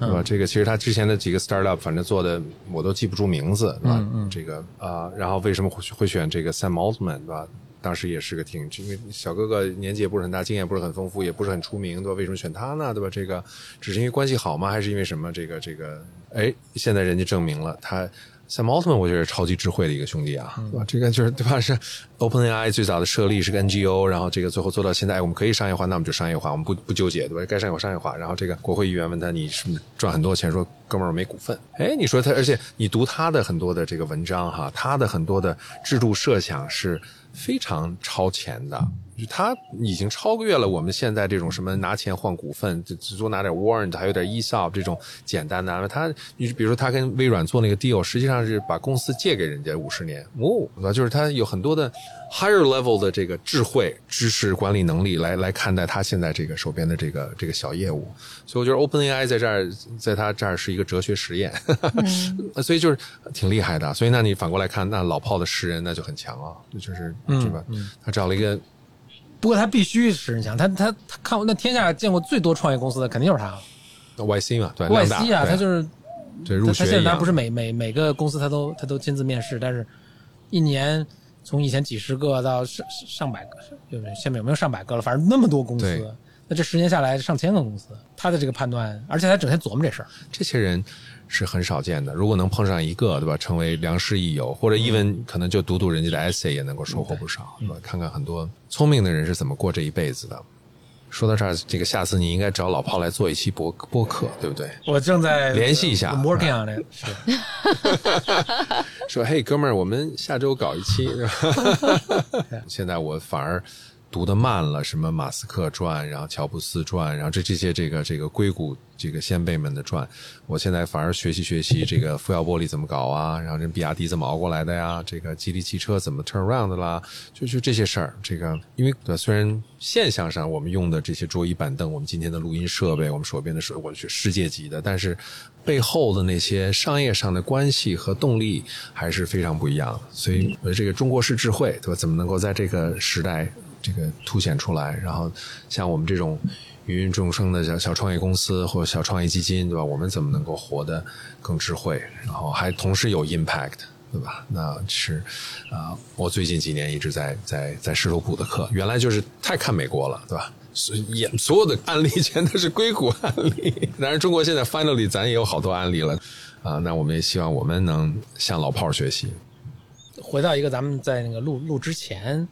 [SPEAKER 4] 对吧？这个其实他之前的几个 startup，反正做的我都记不住名字，对吧？这个啊、然后为什么会会选这个 Sam Altman，对吧？当时也是个挺，因为小哥哥年纪也不是很大，经验不是很丰富，也不是很出名，对吧？为什么选他呢？对吧？这个只是因为关系好吗？还是因为什么？这个这个，哎，现在人家证明了他。Sam Altman 我觉得是超级智慧的一个兄弟啊，对吧？这个就是对吧？是 OpenAI 最早的设立是个 NGO，然后这个最后做到现在，哎我们可以商业化，那我们就商业化，我们不不纠结，对吧？该商业化商业化。然后这个国会议员问他你是赚很多钱，说哥们儿我没股份。哎，你说他，而且你读他的很多的这个文章哈，他的很多的制度设想是非常超前的。就他已经超越了我们现在这种什么拿钱换股份，只多拿点 warrant，还有点 ESOP 这种简单的。他，你比如说他跟微软做那个 deal，实际上是把公司借给人家五十年，哦，就是他有很多的 higher level 的这个智慧、知识、管理能力来来看待他现在这个手边的这个这个小业务。所以我觉得 OpenAI 在这儿，在他这儿是一个哲学实验，<laughs> 所以就是挺厉害的。所以那你反过来看，那老炮的诗人那就很强啊，就是对吧？他找了一个。
[SPEAKER 2] 不过他必须是人强，他他他看过那天下见过最多创业公司的肯定就是他
[SPEAKER 4] YC 嘛，对
[SPEAKER 2] ，YC 啊，他就是
[SPEAKER 4] 对入
[SPEAKER 2] 他现在他不是每每每个公司他都他都亲自面试，但是一年从以前几十个到上上百个，有没有现在有没有上百个了？反正那么多公司，那这十年下来上千个公司，他的这个判断，而且他整天琢磨这事儿，
[SPEAKER 4] 这些人是很少见的。如果能碰上一个，对吧？成为良师益友，或者 even 可能就读读人家的 essay 也能够收获不少，对吧？看看很多聪明的人是怎么过这一辈子的。说到这儿，这个下次你应该找老炮来做一期播播客，对不对？
[SPEAKER 2] 我正在
[SPEAKER 4] 联系一下
[SPEAKER 2] working on it，<laughs>
[SPEAKER 4] 说，嘿，哥们儿，我们下周搞一期，是吧？<laughs> <laughs> 现在我反而读得慢了，什么马斯克传，然后乔布斯传，然后这这些这个这个硅谷这个先辈们的传，我现在反而学习学习这个富耀玻璃怎么搞啊，<laughs> 然后这比亚迪怎么熬过来的呀，这个吉利汽车怎么 turn around 的啦，就就这些事儿。这个因为对虽然现象上我们用的这些桌椅板凳，我们今天的录音设备，我们手边的设，我去世界级的，但是背后的那些商业上的关系和动力还是非常不一样的。所以我觉得这个中国式智慧，对吧？怎么能够在这个时代这个凸显出来？然后像我们这种芸芸众生的小小创业公司或者小创业基金，对吧？我们怎么能够活得更智慧，然后还同时有 impact，对吧？那是啊、我最近几年一直在在在石头铺的课，原来就是太看美国了，对吧？所以也所有的案例全都是硅谷案例，当然中国现在 finally 咱也有好多案例了啊、那我们也希望我们能向老炮儿学习。
[SPEAKER 2] 回到一个咱们在那个录录之前，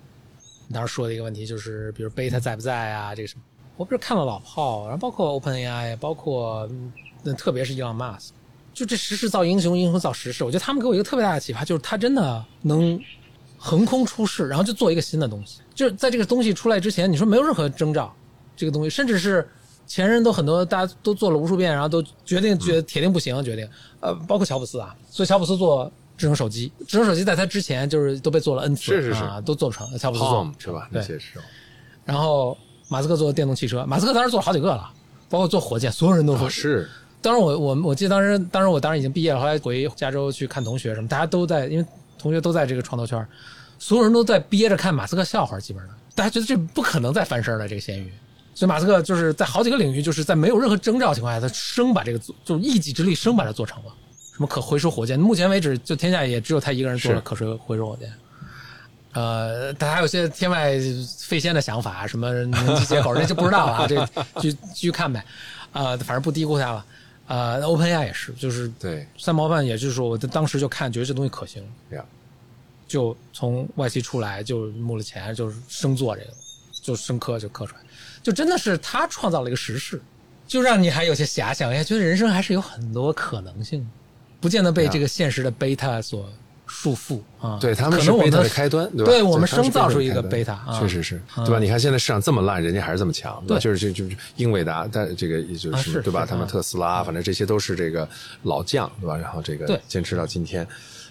[SPEAKER 2] 你当时说的一个问题，就是比如贝塔在不在啊？这个什么？我不是看了老炮，然后包括 OpenAI，包括那特别是伊朗马斯，就这时势造英雄，英雄造时势。我觉得他们给我一个特别大的启发，就是他真的能横空出世，然后就做一个新的东西。就是在这个东西出来之前，你说没有任何征兆，这个东西甚至是前人都很多，大家都做了无数遍，然后都决定觉得铁定不行，决定呃，包括乔布斯啊，所以乔布斯做智能手机，智能手机在它之前就是都被做了 N 次，
[SPEAKER 4] 是是是。
[SPEAKER 2] 啊，都做不成，乔布斯做
[SPEAKER 4] Palm 是吧？
[SPEAKER 2] 对。
[SPEAKER 4] 那些是
[SPEAKER 2] 然后马斯克做电动汽车，马斯克当时做了好几个了，包括做火箭，所有人都说
[SPEAKER 4] 哦是。
[SPEAKER 2] 当时我我我记得当时当时我当时已经毕业了，后来回加州去看同学什么，大家都在，因为同学都在这个创投圈，所有人都在憋着看马斯克笑话，基本上。大家觉得这不可能再翻身了这个咸鱼，所以马斯克就是在好几个领域，就是在没有任何征兆情况下，他生把这个做就一己之力生把它做成了。什么可回收火箭，目前为止就天下也只有他一个人做了
[SPEAKER 4] 是
[SPEAKER 2] 可回回收火箭。呃，他还有些天外飞仙的想法，什么能机接口，这就不知道了啊，<laughs> 这继继续看呗。呃，反正不低估他了。呃，OpenAI 也是，就是
[SPEAKER 4] 对
[SPEAKER 2] 三毛半，也就是说，我当时就看，觉得这东西可行，
[SPEAKER 4] 呀，
[SPEAKER 2] 就从外企出来就募了钱，就是生做这个，就生磕就磕出来，就真的是他创造了一个时势，就让你还有些遐想，哎，觉得人生还是有很多可能性，不见得被这个现实的贝塔所束缚啊。
[SPEAKER 4] 对他们是
[SPEAKER 2] 我们
[SPEAKER 4] 的开端，对吧？
[SPEAKER 2] 对我们生造出一个
[SPEAKER 4] 贝塔确实是，
[SPEAKER 2] 嗯
[SPEAKER 4] 对吧？你看现在市场这么烂，人家还是这么强，对吧？就是就就英伟达，但这个也就
[SPEAKER 2] 啊是
[SPEAKER 4] 是对吧？他们特斯拉，反正这些都是这个老将，对吧？然后这个
[SPEAKER 2] 对
[SPEAKER 4] 坚持到今天，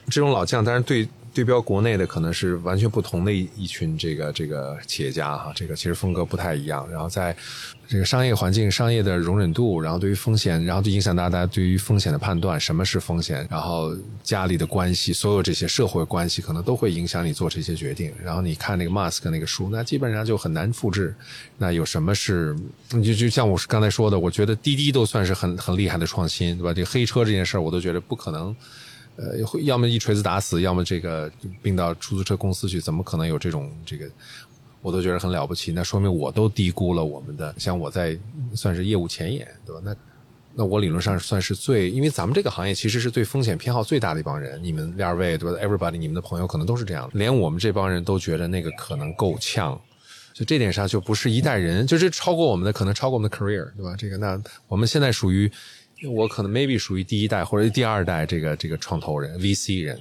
[SPEAKER 4] 这种老将，当然对对标国内的可能是完全不同的一一群这个这个企业家哈，这个其实风格不太一样。然后在这个商业环境、商业的容忍度，然后对于风险，然后就影响大家对于风险的判断，什么是风险，然后家里的关系，所有这些社会关系，可能都会影响你做这些决定。然后你看那个 Musk 那个书，那基本上就很难复制。那有什么是，就就像我刚才说的，我觉得滴滴都算是很很厉害的创新，对吧？这个黑车这件事儿，我都觉得不可能。呃，要么一锤子打死，要么这个并到出租车公司去，怎么可能有这种这个？我都觉得很了不起。那说明我都低估了我们的，像我在算是业务前沿，对吧？那那我理论上算是最，因为咱们这个行业其实是对风险偏好最大的一帮人。你们二位对吧？Everybody，你们的朋友可能都是这样，连我们这帮人都觉得那个可能够呛。就这点上就不是一代人，就是超过我们的，可能超过我们的 career，对吧？这个那我们现在属于。我可能 maybe 属于第一代或者第二代这个这个创投人 VC 人，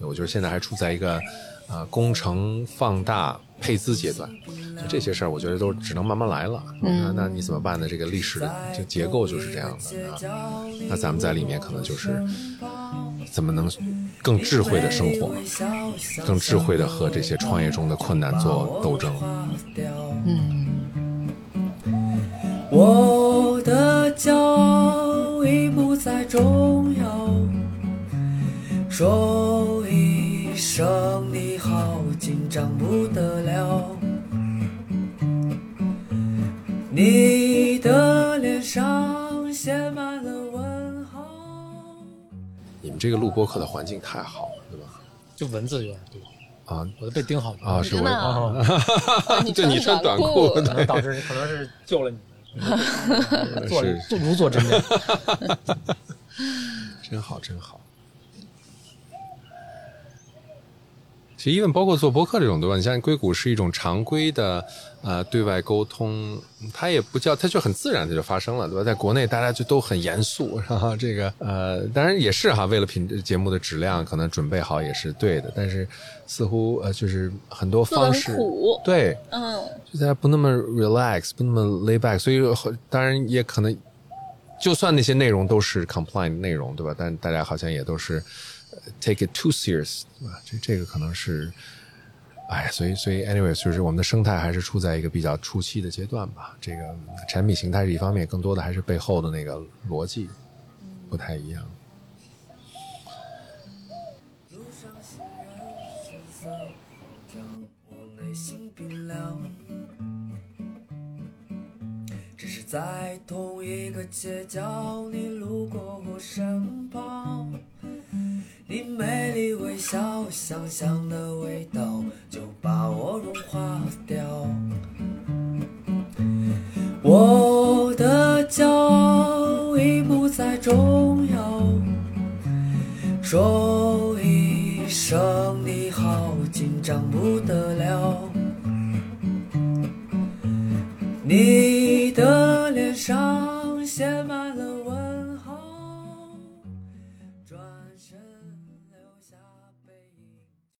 [SPEAKER 4] 我觉得现在还处在一个呃工程放大配资阶段，就这些事儿我觉得都只能慢慢来了。那那你怎么办呢？这个历史的这结构就是这样的啊。那咱们在里面可能就是怎么能更智慧的生活，更智慧的和这些创业中的困难做斗争。
[SPEAKER 1] 我的骄傲已不再重要，说一声你好，紧张不得了。你的脸上写满了问号。
[SPEAKER 4] 你们这个录播课的环境太好了，对吧？
[SPEAKER 2] 就文字有点多，
[SPEAKER 4] 啊
[SPEAKER 2] 我都被盯好了
[SPEAKER 4] 啊，是我
[SPEAKER 3] 真的
[SPEAKER 2] 啊
[SPEAKER 3] 你 <laughs>
[SPEAKER 4] 就你穿短裤
[SPEAKER 2] 可能 <laughs> 导致可能是救了你们，<laughs> 做如坐针毡。<laughs>
[SPEAKER 4] 真好，真好。其其实，因为包括做博客这种，对吧？你像硅谷是一种常规的呃对外沟通，它也不叫，它就很自然的就发生了，对吧？在国内大家就都很严肃，然后这个呃，当然也是哈，为了品节目的质量，可能准备好也是对的，但是似乎呃，就是很多方式对，
[SPEAKER 5] 嗯，
[SPEAKER 4] 就大家不那么 relax，不那么 lay back，所以当然也可能，就算那些内容都是 compliant 内容，对吧？但大家好像也都是呃 take it too serious，对吧？这这个可能是，哎，所以所以 anyway，就是我们的生态还是处在一个比较初期的阶段吧。这个产品形态是一方面，更多的还是背后的那个逻辑不太一样。
[SPEAKER 1] 只是在同一个街角，你路过我身旁，你美丽微笑，香香的味道就把我融化掉。我的骄傲已不再重要。说一声你好，紧张不得了。你的脸上写满了